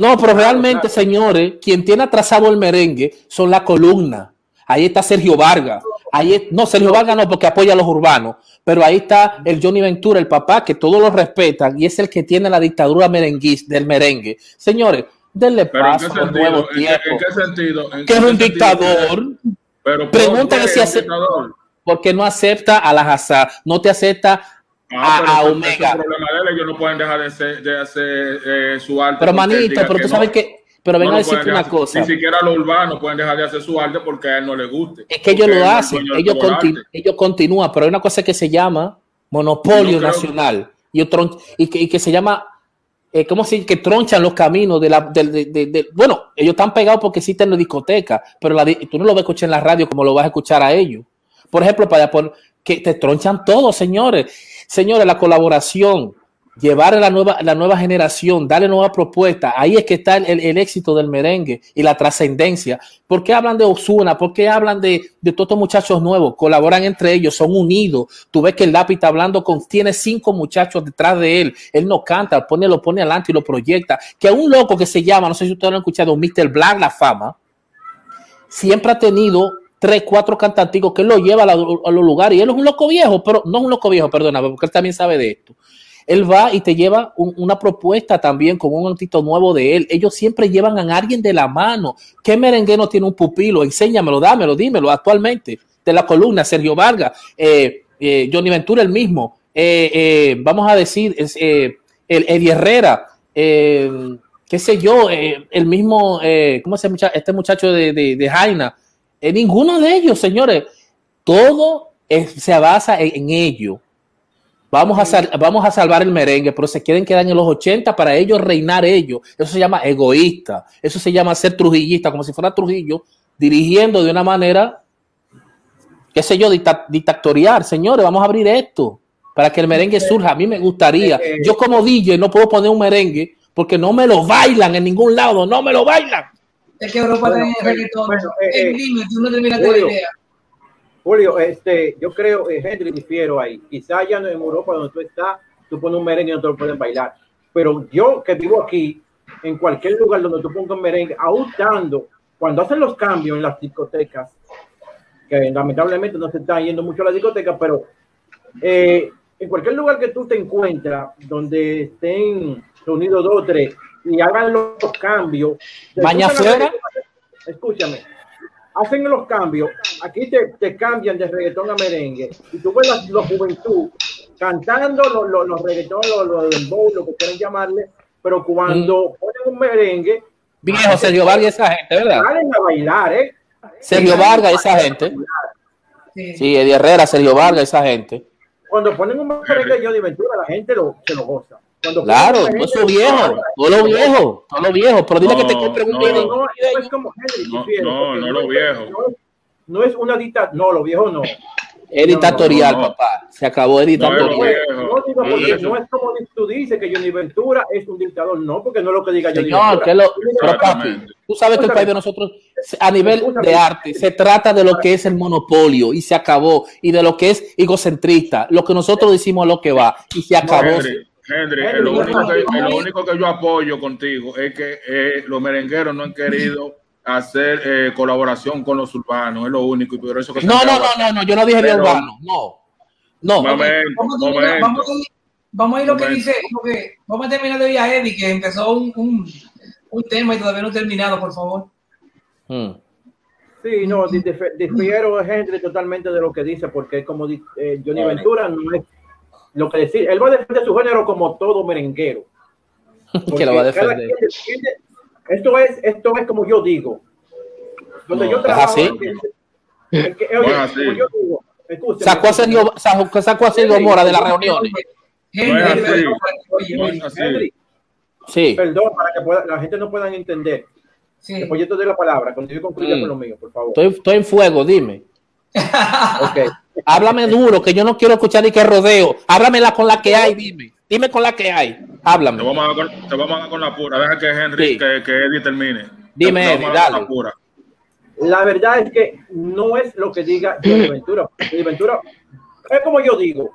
No, pero realmente, señores, quien tiene atrasado el merengue son la columna. Ahí está Sergio Vargas. Ahí no, Sergio Vargas no, porque apoya a los urbanos. Pero ahí está el Johnny Ventura, el papá, que todos lo respetan y es el que tiene la dictadura merenguis del merengue. Señores, denle Pero ¿en qué paso a los sentido? nuevos ¿En qué, en tiempos. qué sentido? ¿En Que es un sentido? dictador. Pero Pregúntale ¿por qué si hace- un? Porque no acepta a la Hazard, no te acepta A- pero a Omega. el problema de ellos, ellos no pueden dejar de, hacer- de hacer eh, su arte. Pero él manito, pero tú sabes que, pero No lo a decirte una cosa. Ni siquiera los urbanos pueden dejar de hacer su arte porque a él no le guste. Es que ellos lo él hacen, ellos, todo el conti- arte. ellos continúan, pero hay una cosa que se llama monopolio nacional y, otro, y, que, y que se llama, eh, ¿cómo se? Que tronchan los caminos de la... del- de- de- de- bueno, ellos están pegados porque existen en la discoteca, pero la tú no lo vas a escuchar en la radio como lo vas a escuchar a ellos. Por ejemplo, para por, que te tronchan todo, señores. Señores, la colaboración, llevar a la nueva, la nueva generación, darle nuevas propuestas, ahí es que está el, el- éxito del merengue y la trascendencia. ¿Por qué hablan de Osuna? ¿Por qué hablan de, de todos estos muchachos nuevos? Colaboran entre ellos, son unidos. Tú ves que el lápiz está hablando con, tiene cinco muchachos detrás de él. Él no canta, pone, lo pone adelante y lo proyecta. Que un loco que se llama, no sé si ustedes lo han escuchado, Mr. Black La Fama, siempre ha tenido tres, cuatro cantanticos que él lo lleva a, los lugares. Y él es un loco viejo, pero no es un loco viejo, perdona, porque él también sabe de esto. Él va y te lleva un- una propuesta también con un antito nuevo de él. Ellos siempre llevan a alguien de la mano. ¿Qué merengue no tiene un pupilo? Enséñamelo, dámelo, dímelo actualmente. De la columna, Sergio Vargas, eh, eh, Johnny Ventura el mismo. eh, eh, vamos a decir, eh, el Eddie Herrera, qué sé yo, el mismo, ¿cómo se llama este muchacho de Jaina? Eh, ninguno de ellos, señores. Todo es- se basa en, en ello. Vamos a, sal- vamos a salvar el merengue, pero se quieren quedar en los 80 para ellos reinar ellos. Eso se llama egoísta. Eso se llama ser trujillista, como si fuera Trujillo, dirigiendo de una manera, qué sé yo, dicta- dictatorial. Señores, vamos a abrir esto para que el merengue surja. A mí me gustaría. Yo como DJ no puedo poner un merengue porque no me lo bailan en ningún lado, no me lo bailan. Es que Europa Bueno, tiene bueno, reggaetón. bueno, eh, en eh, no terminaste la Julio. idea. Julio, este, yo creo, eh, Henry, difiero ahí. Quizás ya no en Europa donde tú estás, tú pones un merengue y no te lo pueden bailar. Pero yo que vivo aquí, en cualquier lugar donde tú pongas un merengue, aún estando, cuando hacen los cambios en las discotecas, que lamentablemente no se están yendo mucho a las discotecas, pero eh, en cualquier lugar que tú te encuentras, donde estén reunidos dos o tres y hagan los cambios. Baña escúchame, afuera. Escúchame, hacen los cambios, aquí te, te cambian de reggaetón a merengue, y tú ves la, la juventud cantando los, los, los reggaetón, los, los dembow, lo que quieran llamarle, pero cuando ponen un merengue, Viejo, Sergio Vargas, esa gente, ¿verdad? salen a bailar, ¿eh? Sergio Vargas, esa gente. Sí. Sí, Eddie Herrera, Sergio Vargas, esa gente. Cuando ponen un merengue de Johnny Ventura, la gente lo, se lo goza. Cuando Claro, todo eso viejo, todo lo viejo, todo lo viejo. Pero dile No, que te compren un no. No, no, no es como Henry, No, no, no lo viejo. No es, no es una dictadura, no, lo viejo no. Es dictatorial, no, no. papá. Se acabó el No, No, dictatorial. no, no digo porque no es como tú dices que Johnny Ventura es un dictador, no, porque no es lo que diga Johnny Señor, Ventura. que lo, pero papi, tú sabes que el país de nosotros, a nivel de arte, se trata de lo que es el monopolio y se acabó, y de lo que es egocentrista. Lo que nosotros decimos es lo que va y se acabó. Henry, Henry, Henry, lo, no, único que, no, lo único que yo apoyo contigo es que eh, los merengueros no han querido hacer eh, colaboración con los urbanos, es lo único, y por eso que No, no, no, no, no, yo no dije de urbano, no. No, Momento, Vamos a, terminar- momento. vamos a ir- vamos a ir lo que Momento. dice, lo que, vamos a terminar de oír a Eddie, que empezó un, un, un tema y todavía no ha terminado, por favor. Mm. Sí, no, di- dif- difiero a Henry totalmente de lo que dice, porque como eh, Johnny. Ventura no es lo que decir, él va a defender su género como todo merenguero. que lo va a defender. quien defiende- Esto es, esto es como yo digo. Donde No, yo ¿es trabajo, así? es que- es que, oye, No es así. como yo digo, escúchame, Sacó a Sergio, sacó, sacó a Sergio Mora de las reuniones. Henry, No es Henry, así. oye, No oye, es así. Henry, Sí. perdón, para que pueda- la gente no pueda entender. sí. Después yo te doy la palabra, cuando yo concluya Mm. con lo mío, por favor. Estoy, estoy en fuego, dime. Ok. Háblame duro, que yo no quiero escuchar ni que rodeo. Háblamela con la que hay, dime. Dime con la que hay. Te Háblame. vamos a dar con, te vamos a dar con la pura. Deja que Henry, Sí. que, que Eddie termine. Dime, Te Eddie, dale. la pura. La verdad es que no es lo que diga Ventura. Ventura es como yo digo.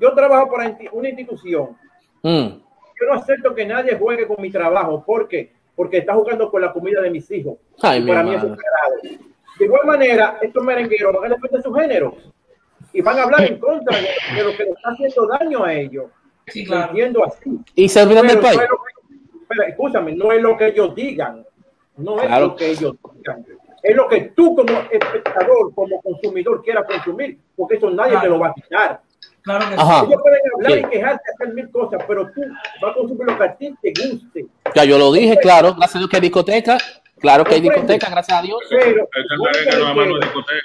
Yo trabajo para una institución. Mm, Yo no acepto que nadie juegue con mi trabajo. ¿Por qué? Porque está jugando con la comida de mis hijos. Ay, Y mi para mí es un sagrado. De igual manera, estos merengueros van a defender su género y van a hablar en contra de, de lo que le está haciendo daño a ellos. Sí, claro. entiendo así. Y se olvidan del Pero, país. es que- pero escúchame, no es lo que ellos digan. No es Claro. lo que ellos digan. Es lo que tú como espectador, como consumidor quieras consumir, porque eso nadie te lo va a quitar. Claro que. Ajá. Ellos pueden hablar Sí. y quejarse, hacer mil cosas, pero tú vas a consumir lo que a ti te guste. Ya yo lo dije, claro. Gracias a Dios que discoteca. Claro que hay discoteca, gracias a Dios. Pero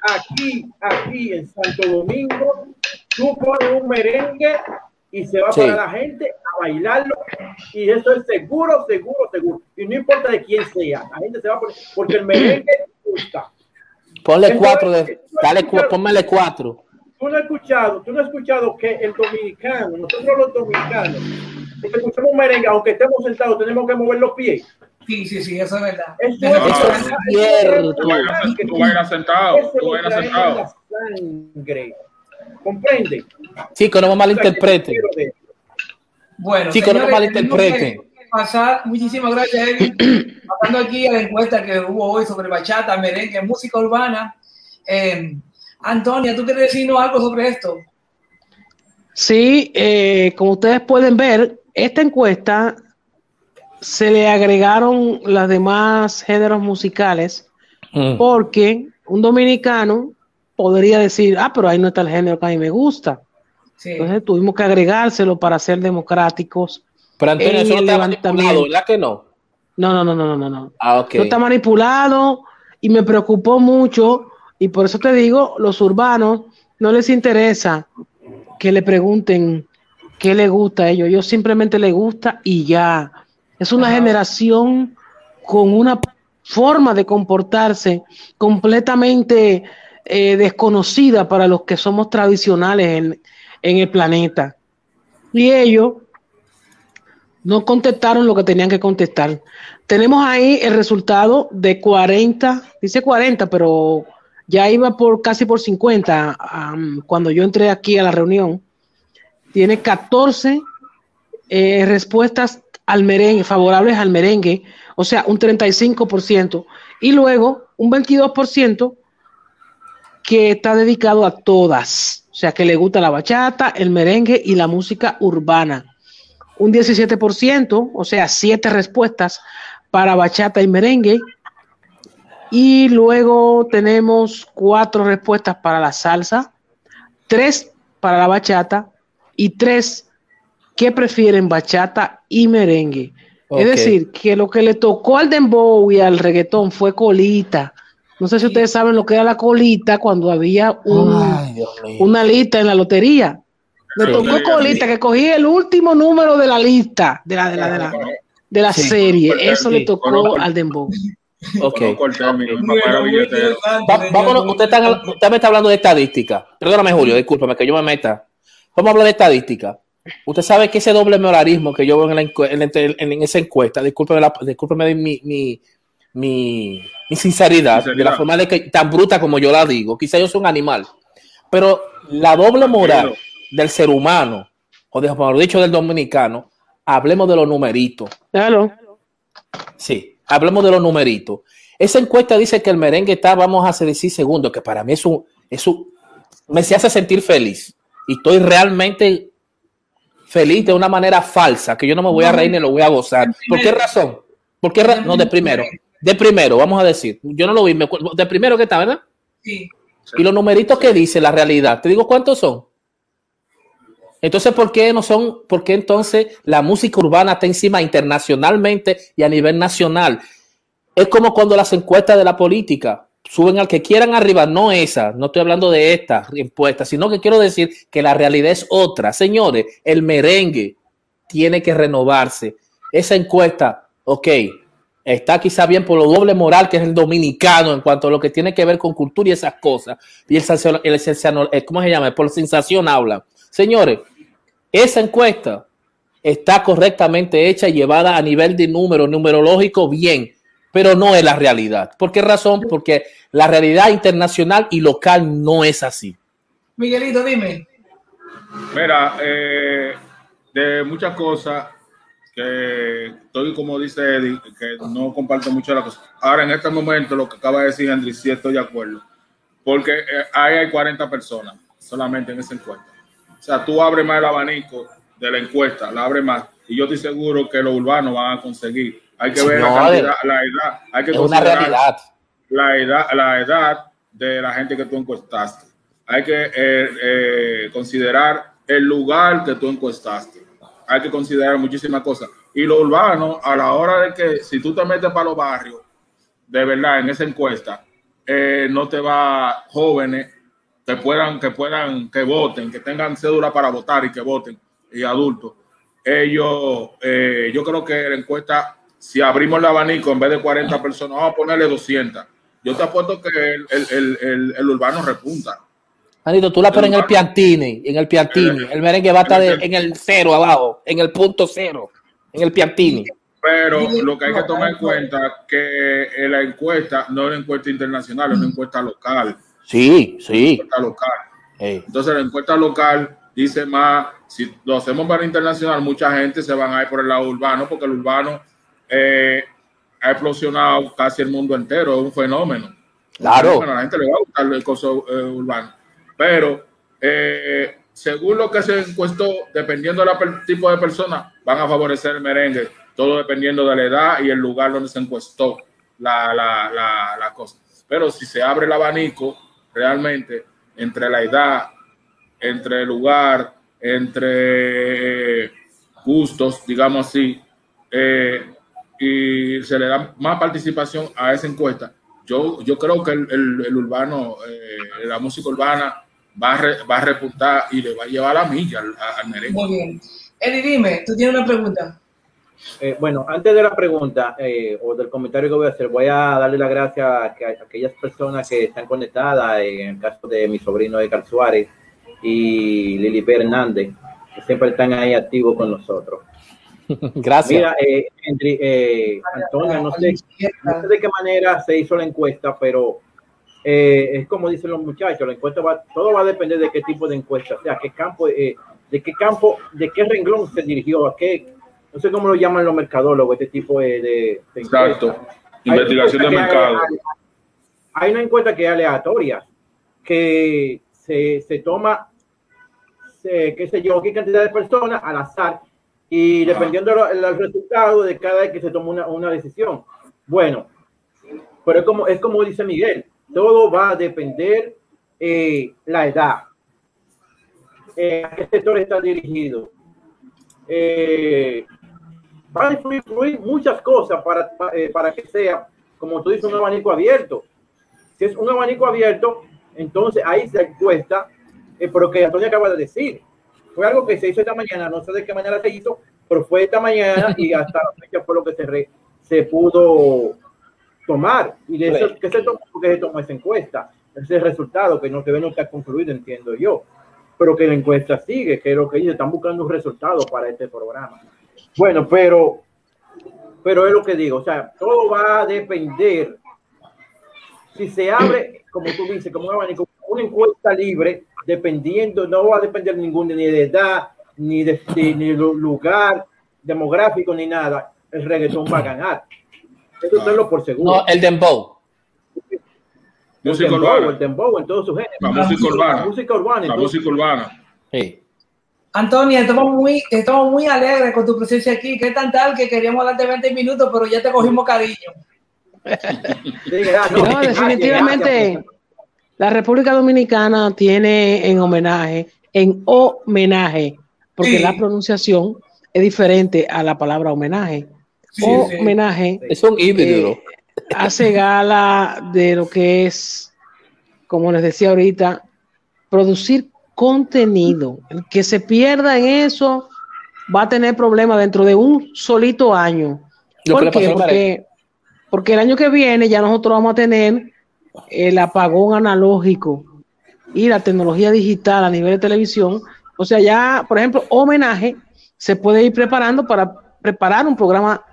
aquí, aquí en Santo Domingo, tú pones un merengue y se va Sí. para la gente a bailarlo y eso es seguro, seguro, seguro. Y no importa de quién sea, la gente se va a poner, porque el merengue gusta. Ponle Entonces, cuatro de. Dale, pónmele cuatro. Tú no has escuchado, tú no has escuchado que el dominicano, nosotros los dominicanos, si escuchamos merengue, aunque estemos sentados, tenemos que mover los pies. Sí, sí, sí, eso es verdad. Eso es, Eso es cierto. Tú bailas, tú bailas sentado. Tú bailas sentado. la sangre. ¿Comprende? Chicos, no me malinterpreten. Bueno, Chicos, no señores, malinterpreten. tenemos que Pasar, muchísimas gracias, Eddie. Pasando aquí a la encuesta que hubo hoy sobre bachata, merengue, música urbana. Eh, Antonia, ¿tú quieres decirnos algo sobre esto? Sí, eh, como ustedes pueden ver, esta encuesta se le agregaron los demás géneros musicales Mm. porque un dominicano podría decir, ah, pero ahí no está el género que a mí me gusta. Sí. Entonces tuvimos que agregárselo para ser democráticos. Pero Antonio, eso no está manipulado, ¿verdad que no? No, no, no, no, no, no, no. Ah, ok. No está manipulado y me preocupó mucho y por eso te digo, los urbanos no les interesa que le pregunten qué le gusta a ellos, ellos simplemente les gusta y ya. Es una generación con una forma de comportarse completamente eh, desconocida para los que somos tradicionales en, en el planeta. Y ellos no contestaron lo que tenían que contestar. Tenemos ahí el resultado de 40, dice 40, pero ya iba por casi por 50 am, cuando yo entré aquí a la reunión. Tiene 14 eh, respuestas al merengue, favorables al merengue, o sea, un 35%, y luego un 22% que está dedicado a todas, o sea, que le gusta la bachata, el merengue y la música urbana un 17%, o sea, siete respuestas para bachata y merengue. Y luego tenemos cuatro respuestas para la salsa, tres para la bachata y tres que prefieren bachata y merengue. Es decir, que lo que le tocó al dembow y al reggaetón fue colita. No sé si ustedes saben lo que era la colita cuando había un, Ay, una lista en la lotería. Me Sí. tocó colita, que cogí el último número de la lista, de la, de la, de la, de la Sí. serie. Eso le tocó al Dembow. Ok. Vámonos, usted, está- usted me está hablando de estadística. Perdóname, Julio, discúlpame que yo me meta. Vamos a hablar de estadística. Usted sabe que ese doble moralismo que yo veo en, la en, la- en esa encuesta, discúlpeme, la, discúlpeme de mi, mi, mi, mi sinceridad, Sinceridad. de la forma de que tan bruta como yo la digo. Quizá yo soy un animal, pero la doble moral del ser humano, o de, mejor dicho, del dominicano, hablemos de los numeritos. Claro. Sí, hablemos de los numeritos. Esa encuesta dice que el merengue está, vamos a decir, segundo, que para mí es un, es un- me se hace sentir feliz. Y estoy realmente feliz de una manera falsa, que yo no me voy a reír ni lo voy a gozar. ¿Por qué razón? ¿Por qué ra- no, de primero. De primero, vamos a decir. Yo no lo vi, me de primero que está, ¿verdad? Sí. Y los numeritos que dice la realidad, te digo cuántos son. Entonces, ¿por qué no son? ¿Por qué entonces la música urbana está encima internacionalmente y a nivel nacional? Es como cuando las encuestas de la política suben al que quieran arriba, no esa, no estoy hablando de esta encuesta, sino que quiero decir que la realidad es otra. Señores, el merengue tiene que renovarse. Esa encuesta, ok, está quizá bien por lo doble moral que es el dominicano en cuanto a lo que tiene que ver con cultura y esas cosas. Y el, el sensacion- eh, ¿cómo se llama? Por sensación habla. Señores, esa encuesta está correctamente hecha y llevada a nivel de número numerológico bien, pero no es la realidad. ¿Por qué razón? Porque la realidad internacional y local no es así. Miguelito, dime. Mira, eh, de muchas cosas que estoy, como dice Eddie, que no comparto mucho la cosa. Ahora, en este momento, lo que acaba de decir Andrés, sí estoy de acuerdo. Porque eh, ahí hay 40 personas solamente en esa encuesta. O sea, tú abres más el abanico de la encuesta, la abres más. Y yo estoy seguro que los urbanos van a conseguir. Hay que ver la, cantidad, la edad. Hay que es una realidad. La edad, la edad de la gente que tú encuestaste. Hay que eh, eh, considerar el lugar que tú encuestaste hay que considerar muchísimas cosas. Y lo urbano, a la hora de que si tú te metes para los barrios, de verdad, en esa encuesta, eh, no te va jóvenes que puedan, que puedan, que voten, que tengan cédula para votar y que voten, y adultos. Ellos, yo creo que la encuesta, si abrimos el abanico, en vez de 40 personas, vamos a ponerle 200. Yo te apuesto que el, el, el, el urbano repunta. Manito, tú la pones en el piantini, en el piantini. El merengue va a estar en el cero abajo, en el punto cero, en el piantini. Pero lo que hay que tomar en cuenta que la encuesta no es una encuesta internacional, es una encuesta local. Sí, sí. Encuesta local. Entonces la encuesta local dice más, si lo hacemos para internacional, mucha gente se van a ir por el lado urbano, porque el urbano eh, ha explosionado casi el mundo entero, es un fenómeno. Claro. a la gente le va a gustar el coso eh, urbano pero eh, según lo que se encuestó, dependiendo del tipo de persona, van a favorecer el merengue, todo dependiendo de la edad y el lugar donde se encuestó la, la, la, la cosa. Pero si se abre el abanico, realmente, entre la edad, entre el lugar, entre gustos, digamos así, eh, y se le da más participación a esa encuesta, yo, yo creo que el, el, urbano, eh, la música urbana va a, va a repuntar y le va a llevar la milla al, al merengue. Muy bien. Eddie, dime, tú tienes una pregunta. Eh, bueno, antes de la pregunta eh, o del comentario que voy a hacer, voy a darle las gracias a, a, aquellas personas que están conectadas, en el caso de mi sobrino Edgar Suárez y Lili Hernández, que siempre están ahí activos con nosotros. Gracias. Mira, eh, eh, Antonio, no sé, no sé de qué manera se hizo la encuesta, pero eh, es como dicen los muchachos, la encuesta va, todo va a depender de qué tipo de encuesta, o sea, qué campo, eh, de qué campo, de qué renglón se dirigió, a qué, no sé cómo lo llaman los mercadólogos, este tipo de, de, Exacto, investigación de mercado. Hay, hay, una encuesta que es aleatoria, que se, se toma, se, qué sé yo, qué cantidad de personas al azar, y dependiendo del resultado de cada vez que se toma una, una decisión. Bueno, pero es como, es como dice Miguel, todo va a depender eh, la edad, eh, a qué sector está dirigido. Eh, va a influir muchas cosas para, eh, para que sea, como tú dices, un abanico abierto. Si es un abanico abierto, entonces ahí se encuesta, eh, pero que Antonio acaba de decir. Fue algo que se hizo esta mañana, no sé de qué manera se hizo, pero fue esta mañana y hasta la fecha fue lo que se, re, se pudo tomar. ¿Y de eso qué se tomó? Porque se tomó esa encuesta. Ese resultado que no se ve está concluido, entiendo yo. Pero que la encuesta sigue, que es lo que ellos están buscando un resultado para este programa. Bueno, pero, pero es lo que digo, o sea, todo va a depender. Si se abre, como tú dices, como un abanico, una encuesta libre, dependiendo, no va a depender ningún ni de edad, ni de, de ni lugar demográfico, ni nada. El reggaetón va a ganar. Eso tenlo por seguro. No, el dembow. Música urbana. El dembow en todos sus géneros. La música urbana. La música urbana. La música urbana. Sí. Antonio, estamos muy, estamos muy alegres con tu presencia aquí. ¿Qué tan tal que queríamos darte 20 minutos, pero ya te cogimos cariño? no, definitivamente la República Dominicana tiene en homenaje, en homenaje, porque sí. la pronunciación es diferente a la palabra homenaje. Sí, homenaje sí. es un híbrido. Eh, hace gala de lo que es, como les decía ahorita, producir contenido. El que se pierda en eso va a tener problemas dentro de un solito año. ¿Por qué? Porque, porque el año que viene ya nosotros vamos a tener el apagón analógico y la tecnología digital a nivel de televisión. O sea, ya, por ejemplo, homenaje se puede ir preparando para preparar un programa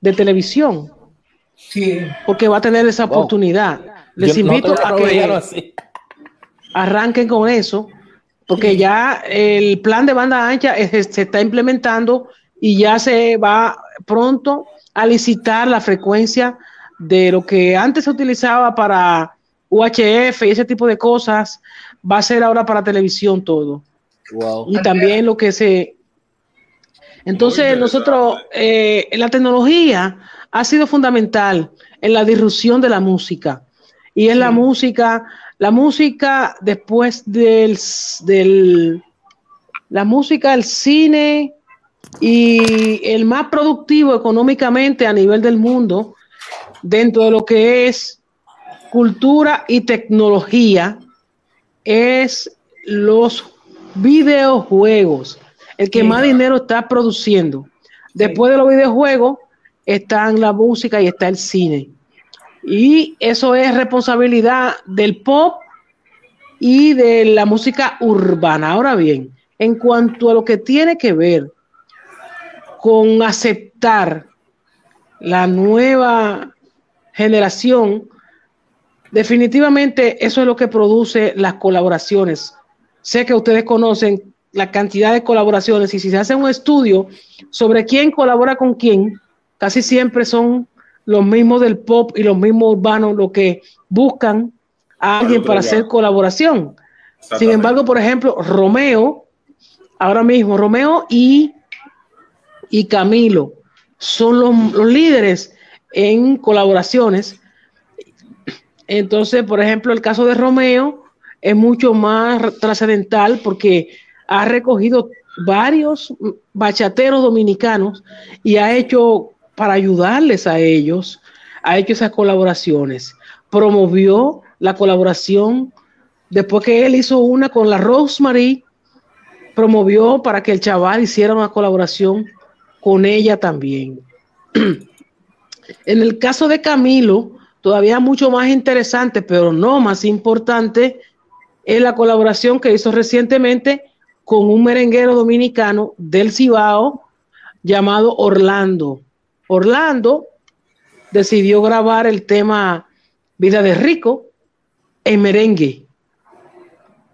de televisión. Sí. Porque va a tener esa oportunidad. Les invito a que arranquen con eso, porque ya el plan de banda ancha se está implementando y ya se va pronto a licitar la frecuencia de lo que antes se utilizaba para UHF y ese tipo de cosas, va a ser ahora para televisión todo. Y también lo que se... Entonces nosotros, eh, la tecnología ha sido fundamental en la disrupción de la música. Y es la música, la música después del, del, la música, el cine y el más productivo económicamente a nivel del mundo dentro de lo que es cultura y tecnología es los videojuegos, el que más dinero está produciendo. Después de los videojuegos están la música y está el cine. Y eso es responsabilidad del pop y de la música urbana. Ahora bien, en cuanto a lo que tiene que ver con aceptar la nueva generación, definitivamente eso es lo que produce las colaboraciones. Sé que ustedes conocen la cantidad de colaboraciones y si se hace un estudio sobre quién colabora con quién, casi siempre son los mismos del pop y los mismos urbanos los que buscan a alguien para hacer colaboración. Sin embargo, por ejemplo, Romeo, ahora mismo, Romeo y, y Camilo son los, los líderes en colaboraciones. Entonces, por ejemplo, el caso de Romeo es mucho más trascendental porque ha recogido varios bachateros dominicanos y ha hecho para ayudarles a ellos, ha hecho esas colaboraciones. Promovió la colaboración después que él hizo una con la Rosemary, promovió para que el chaval hiciera una colaboración con ella también. En el caso de Camilo, todavía mucho más interesante, pero no más importante, es la colaboración que hizo recientemente con un merenguero dominicano del Cibao llamado Orlando. Orlando decidió grabar el tema Vida de Rico en merengue.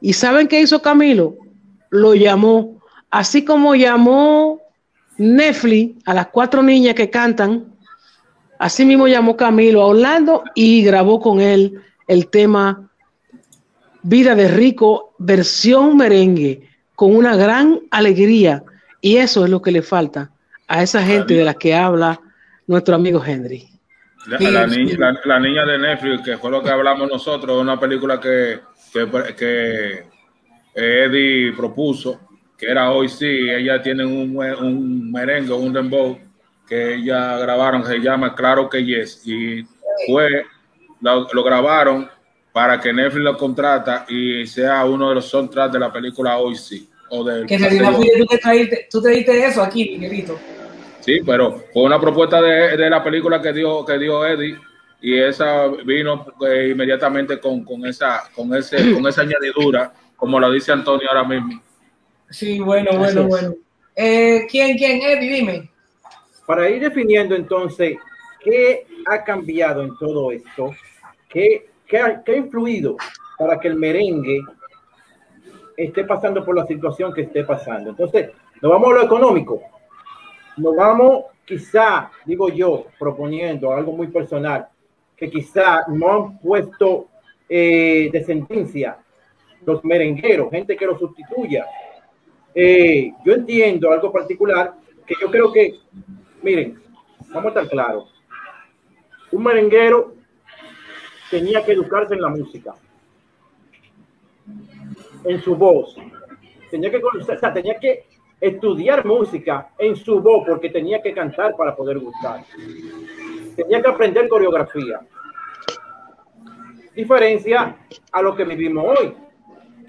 ¿Y saben qué hizo Camilo? Lo llamó, así como llamó Netflix a las cuatro niñas que cantan Así mismo llamó Camilo a Orlando y grabó con él el tema Vida de Rico, versión merengue, con una gran alegría. Y eso es lo que le falta a esa gente de la que habla nuestro amigo Henry. La, niña, de Netflix, que fue lo que hablamos nosotros, una película que, que, Eddie propuso, que era Hoy Sí, ella tiene un, un merengue, un dembow, que ella grabaron, se llama Claro que Yes, y fue, lo, grabaron para que Netflix lo contrata y sea uno de los soundtracks de la película Hoy Sí. O del que en realidad tú te, traíste, tú te diste eso aquí, Miguelito. Sí, pero fue una propuesta de, de, la película que dio, que dio Eddie y esa vino eh, inmediatamente con, con, esa, con, ese, con esa añadidura, como lo dice Antonio ahora mismo. Sí, bueno, bueno, bueno. Eh, ¿Quién, quién, Eddie? Dime. Para ir definiendo entonces qué ha cambiado en todo esto, qué, qué, ha, qué ha influido para que el merengue esté pasando por la situación que esté pasando. Entonces, nos vamos a lo económico. Nos vamos, quizá, digo yo, proponiendo algo muy personal, que quizá no han puesto eh, de sentencia los merengueros, gente que lo sustituya. Eh, yo entiendo algo particular que yo creo que Miren, vamos a estar claros. Un merenguero tenía que educarse en la música, en su voz. Tenía que, o tenía que estudiar música en su voz porque tenía que cantar para poder gustar. Tenía que aprender coreografía. Diferencia a lo que vivimos hoy,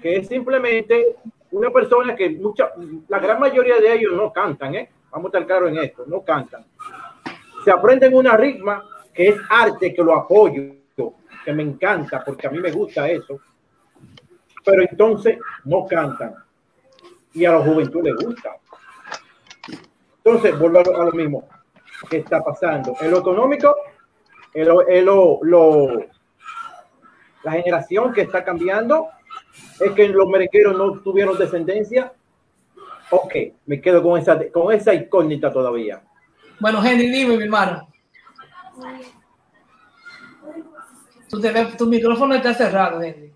que es simplemente una persona que mucha, la gran mayoría de ellos no cantan, ¿eh? Vamos a estar claros en esto, no cantan. Se aprenden una ritma que es arte, que lo apoyo, que me encanta, porque a mí me gusta eso. Pero entonces no cantan. Y a la juventud le gusta. Entonces, vuelvo a lo mismo que está pasando. En lo económico, en lo, la generación que está cambiando es que los merengueros no tuvieron descendencia. Ok, me quedo con esa, con esa incógnita todavía. Bueno, Henry, dime, mi hermano. Tu, tu micrófono está cerrado, Henry.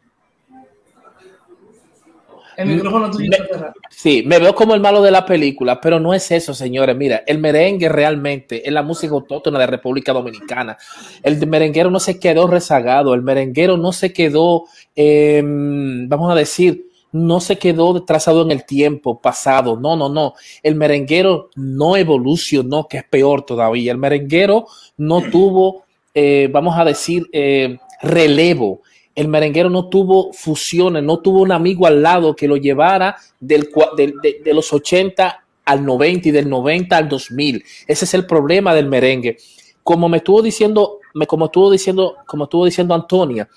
El micrófono tuyo está cerrado. Sí, me veo como el malo de la película, pero no es eso, señores. Mira, el merengue realmente es la música autóctona de República Dominicana. El merenguero no se quedó rezagado, el merenguero no se quedó, em, vamos a decir, no se quedó trazado en el tiempo pasado. No, no, no. El merenguero no evolucionó, que es peor todavía. El merenguero no tuvo, eh, vamos a decir, eh, relevo. El merenguero no tuvo fusiones, no tuvo un amigo al lado que lo llevara del, de, los 80 al 90 y del 90 al 2000. Ese es el problema del merengue. Como me estuvo diciendo, como estuvo diciendo, como estuvo diciendo Antonia,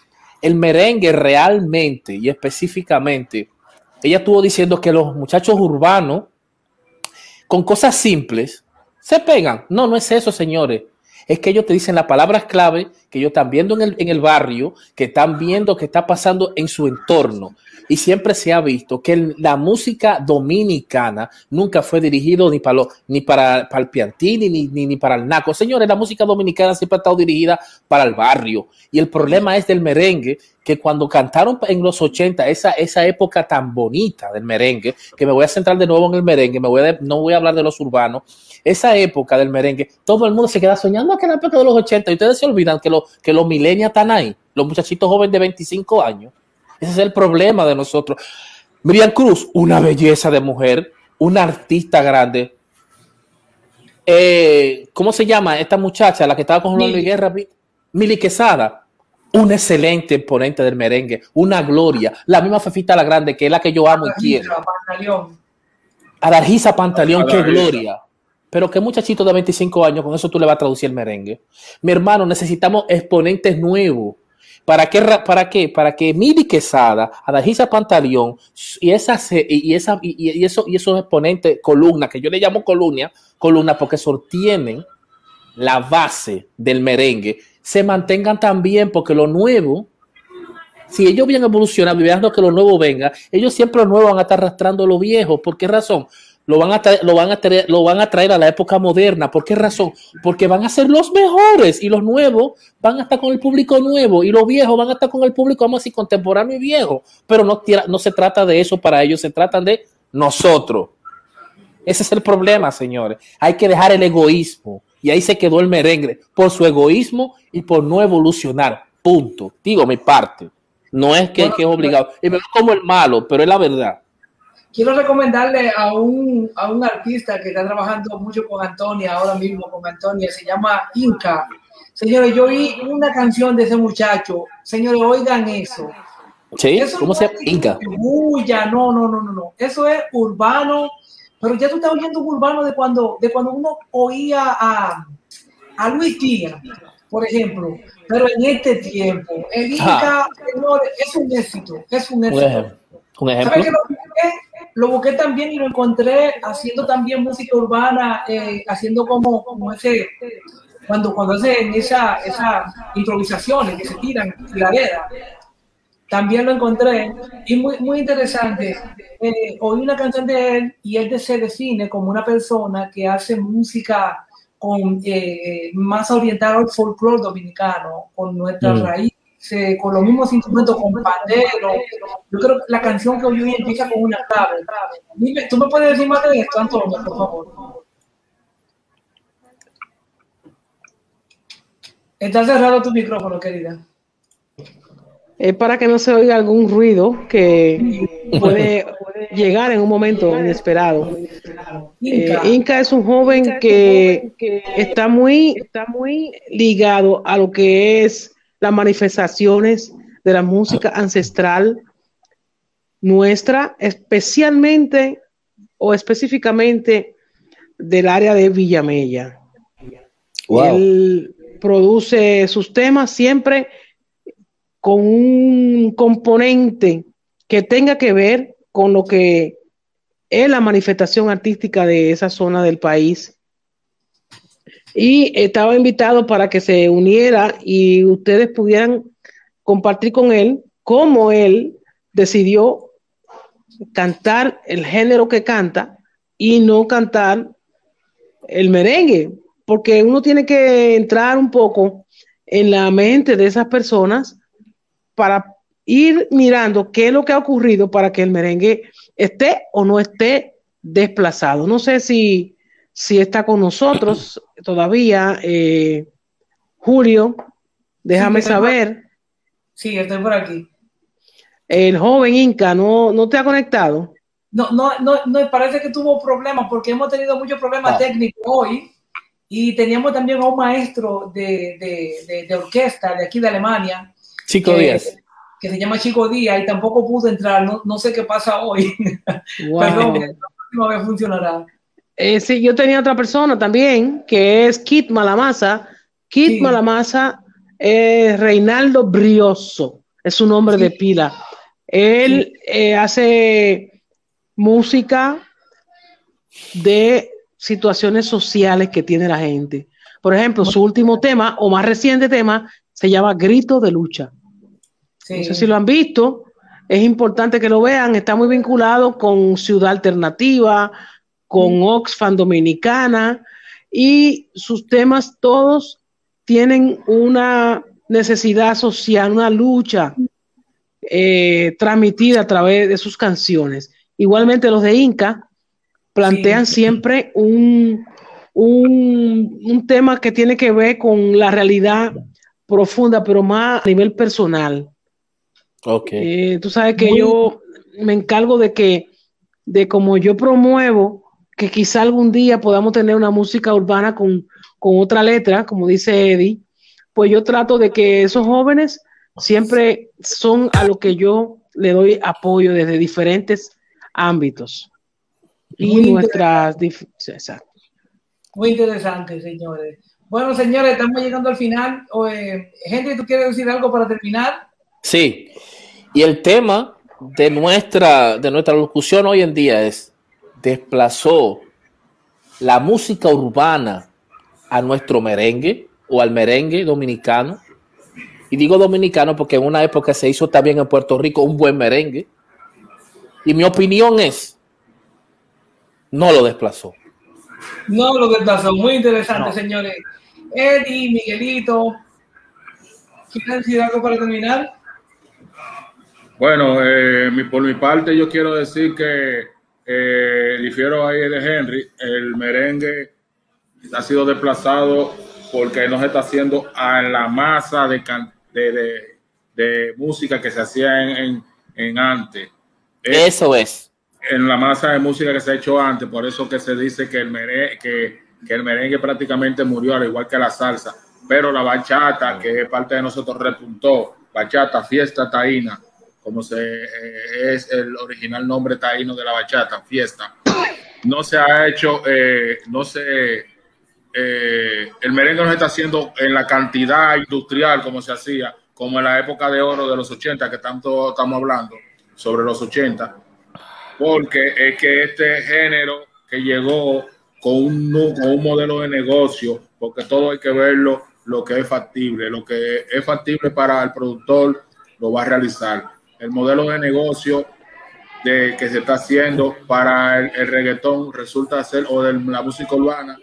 el merengue realmente y específicamente, ella estuvo diciendo que los muchachos urbanos, con cosas simples, se pegan. No, no es eso, señores. Es que ellos te dicen las palabras clave que ellos están viendo en el, en el barrio, que están viendo que está pasando en su entorno. Y siempre se ha visto que la música dominicana nunca fue dirigido ni para, ni para, para el piantini ni, ni, ni, para el naco. Señores, la música dominicana siempre ha estado dirigida para el barrio. Y el problema es del merengue, que cuando cantaron en los 80, esa, esa época tan bonita del merengue, que me voy a centrar de nuevo en el merengue, me voy a, no voy a hablar de los urbanos, esa época del merengue, todo el mundo se queda soñando que la época de los 80 y ustedes se olvidan que, lo, que los milenios están ahí, los muchachitos jóvenes de 25 años. Ese es el problema de nosotros. Miriam Cruz, una belleza de mujer, una artista grande. Eh, ¿Cómo se llama esta muchacha, la que estaba con Luis Guerra? Mili Quesada, un excelente ponente del merengue, una gloria. La misma Fefita la Grande, que es la que yo amo y quiero. Adargisa Pantaleón, qué gloria. Pero qué muchachito de 25 años, con eso tú le vas a traducir el merengue. Mi hermano, necesitamos exponentes nuevos. ¿Para qué? ¿Para qué? Para que Mili Quesada, Adajisa Pantaleón y, esa, y, esa, y, eso, y esos exponentes, columnas, que yo le llamo columna, columna porque sostienen la base del merengue, se mantengan también porque lo nuevo, si ellos vienen evolucionando y vean que lo nuevo venga, ellos siempre lo nuevo van a estar arrastrando lo viejo. ¿Por qué razón? lo van a lo van a traer, lo van a traer a la época moderna. ¿Por qué razón? Porque van a ser los mejores y los nuevos van a estar con el público nuevo y los viejos van a estar con el público, vamos a contemporáneo y viejo. Pero no, no se trata de eso para ellos, se trata de nosotros. Ese es el problema, señores. Hay que dejar el egoísmo. Y ahí se quedó el merengue por su egoísmo y por no evolucionar. Punto. Digo mi parte. No es que, que es obligado. Y me veo como el malo, pero es la verdad quiero recomendarle a un, a un artista que está trabajando mucho con Antonia, ahora mismo con Antonia, se llama Inca. Señores, yo oí una canción de ese muchacho. Señores, oigan eso. Sí, ¿cómo se llama? Inca. ya, no, no, no, no, no. Eso es urbano, pero ya tú estás oyendo un urbano de cuando, de cuando uno oía a, a Luis Tía, por ejemplo. Pero en este tiempo, el Inca, señores, es un éxito, es un éxito. Un ejemplo lo busqué también y lo encontré haciendo también música urbana, eh, haciendo como, como ese, cuando, cuando hacen esa, esas improvisaciones que se tiran, tiradera. También lo encontré y muy, muy interesante. Eh, oí una canción de él y él se define como una persona que hace música con eh, más orientada al folclore dominicano, con nuestra mm. raíz con los mismos instrumentos, con pandero. Yo creo que la canción que hoy empieza con una clave. Dime, ¿tú me puedes decir más de esto, Antonio, por favor? Está cerrado tu micrófono, querida. Es para que no se oiga algún ruido que puede, llegar en un momento inesperado. Eh, Inca. es un joven que, está muy, está muy ligado a lo que es las manifestaciones de la música ancestral nuestra, especialmente o específicamente del área de Villamella. Él produce sus temas siempre con un componente que tenga que ver con lo que es la manifestación artística de esa zona del país. Y estaba invitado para que se uniera y ustedes pudieran compartir con él cómo él decidió cantar el género que canta y no cantar el merengue, porque uno tiene que entrar un poco en la mente de esas personas para ir mirando qué es lo que ha ocurrido para que el merengue esté o no esté desplazado. No sé si, si está con nosotros todavía, eh, Julio, déjame saber. Sí, estoy por aquí. El joven Inca, ¿no, no te ha conectado? No, no, no, no, parece que tuvo problemas porque hemos tenido muchos problemas ah. técnicos hoy y teníamos también a un maestro de, de, orquesta de aquí de Alemania. Chico Díaz. Que se llama Chico Díaz y tampoco pudo entrar, no, no sé qué pasa hoy. Wow. Perdón, la próxima vez funcionará. Eh, sí, yo tenía otra persona también, que es Kit Malamasa. Kit Malamasa es Reinaldo Brioso, es su nombre de pila. Él eh, hace música de situaciones sociales que tiene la gente. Por ejemplo, su último tema o más reciente tema se llama Grito de Lucha. No sé si lo han visto, es importante que lo vean, está muy vinculado con Ciudad Alternativa, con Oxfam Dominicana. Y sus temas todos tienen una necesidad social, una lucha eh, transmitida a través de sus canciones. Igualmente los de Inca plantean siempre un, un, tema que tiene que ver con la realidad profunda, pero más a nivel personal. Okay. Eh, tú sabes que yo me encargo de que, de como yo promuevo, que quizá algún día podamos tener una música urbana con, con otra letra, como dice Eddie, pues yo trato de que esos jóvenes siempre son a lo que yo le doy apoyo desde diferentes ámbitos y nuestras exacto. Muy interesante, señores. Bueno, señores, estamos llegando al final. Henry, ¿tú quieres decir algo para terminar? Sí. Y el tema de nuestra, de nuestra locución hoy en día es desplazó la música urbana a nuestro merengue o al merengue dominicano. Y digo dominicano porque en una época se hizo también en Puerto Rico un buen merengue. Y mi opinión es, no lo desplazó. No lo desplazó. Muy interesante, señores. Eddie, Miguelito, ¿quieren decir algo para terminar? Bueno, eh, por mi parte yo quiero decir que eh, difiero ahí de Henry, el merengue ha sido desplazado porque no se está haciendo a la masa de, de, de, música que se hacía en, en, antes. Eso es. En la masa de música que se ha hecho antes, por eso que se dice que el merengue, que, que el merengue prácticamente murió, al igual que la salsa. Pero la bachata, que es parte de nosotros, repuntó. Bachata, fiesta taína, como se, eh, es el original nombre taíno de la bachata, fiesta. No se ha hecho, eh, no se eh, el merengue no se está haciendo en la cantidad industrial como se hacía, como en la época de oro de los 80, que tanto estamos hablando, sobre los 80, porque es que este género que llegó con un, con un modelo de negocio, porque todo hay que verlo lo que es factible, lo que es factible para el productor lo va a realizar. El modelo de negocio de, que se está haciendo para el, el reggaetón resulta ser, o de la música urbana,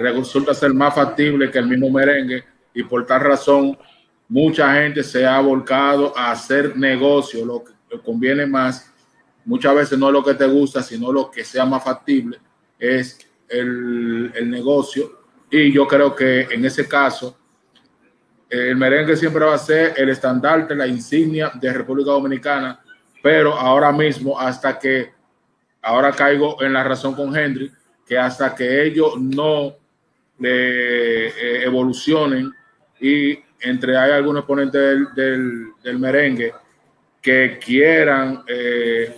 resulta ser más factible que el mismo merengue y por tal razón mucha gente se ha volcado a hacer negocio, lo que conviene más, muchas veces no es lo que te gusta, sino lo que sea más factible, es el, el negocio. Y yo creo que en ese caso, el merengue siempre va a ser el estandarte, la insignia de República Dominicana, pero ahora mismo, hasta que, ahora caigo en la razón con Henry, que hasta que ellos no eh, evolucionen y entre hay algunos exponentes del, del, merengue que quieran eh,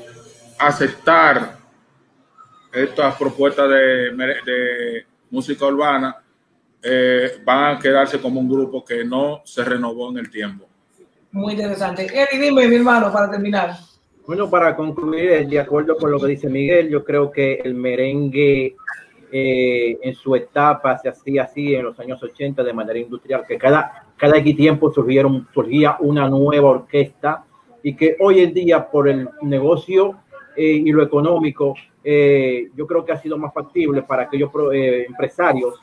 aceptar estas propuestas de, de música urbana, eh, van a quedarse como un grupo que no se renovó en el tiempo. Muy interesante. Eddie, dime, mi hermano, para terminar. Bueno, para concluir, de acuerdo con lo que dice Miguel, yo creo que el merengue eh, en su etapa se hacía así en los años 80 de manera industrial, que cada, cada X tiempo surgieron, surgía una nueva orquesta y que hoy en día por el negocio eh, y lo económico, eh, yo creo que ha sido más factible para aquellos empresarios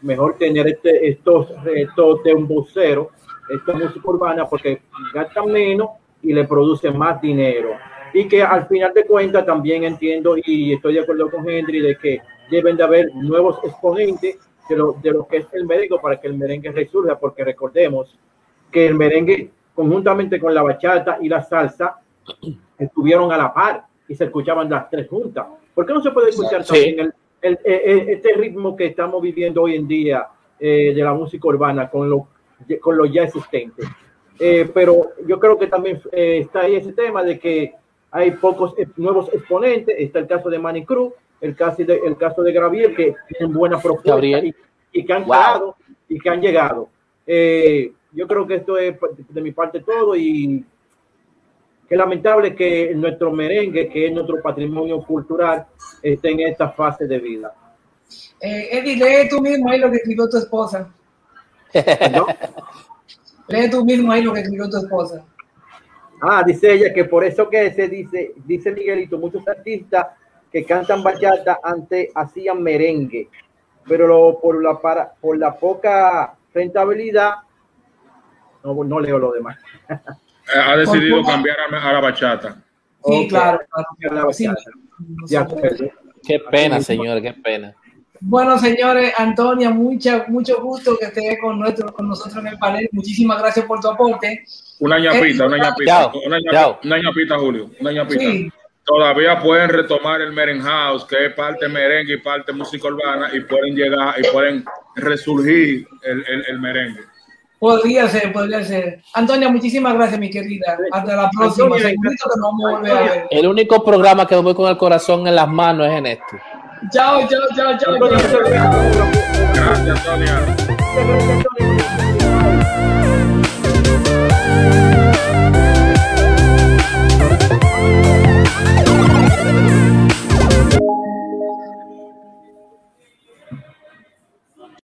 mejor tener este, estos retos de un vocero, esta música urbana, porque gastan menos y le producen más dinero. Y que al final de cuentas también entiendo y estoy de acuerdo con Henry de que deben de haber nuevos exponentes de lo, de lo que es el merengue para que el merengue resurja, porque recordemos que el merengue conjuntamente con la bachata y la salsa estuvieron a la par y se escuchaban las tres juntas. ¿Por qué no se puede escuchar también el, el, este ritmo que estamos viviendo hoy en día eh, de la música urbana con lo, con lo ya existente? Eh, pero yo creo que también eh, está ahí ese tema de que hay pocos nuevos exponentes. Está el caso de Manny Cruz, el caso de, el caso de Gabriel, que tienen buena propuesta y, y, que han wow. y que han llegado. yo creo que esto es de mi parte todo y que lamentable que nuestro merengue, que es nuestro patrimonio cultural, esté en esta fase de vida. Eh, Eddie, lee tú mismo ahí lo que escribió tu esposa. ¿No? lee tú mismo ahí lo que escribió tu esposa. Ah, dice ella que por eso que se dice, dice Miguelito, muchos artistas que cantan bachata antes hacían merengue, pero lo, por, la para, por la poca rentabilidad, no, no leo lo demás. ha decidido cambiar a, la bachata. Sí, claro. Qué pena, señores, qué pena. Bueno, señores, Antonia, mucha, mucho gusto que esté con, nuestro, con nosotros en el panel. Muchísimas gracias por tu aporte. Una ñapita, una ñapita. una, ñapita Julio. Una ñapita. Todavía pueden retomar el Merenhouse, que es parte merengue y parte música urbana, y pueden llegar y pueden resurgir el, el, el merengue. Podría ser, podría ser. Antonia, muchísimas gracias, mi querida. Hasta la próxima. El único programa que voy con el corazón en las manos es en este. Chao, chao, chao, chao. Gracias, Antonia.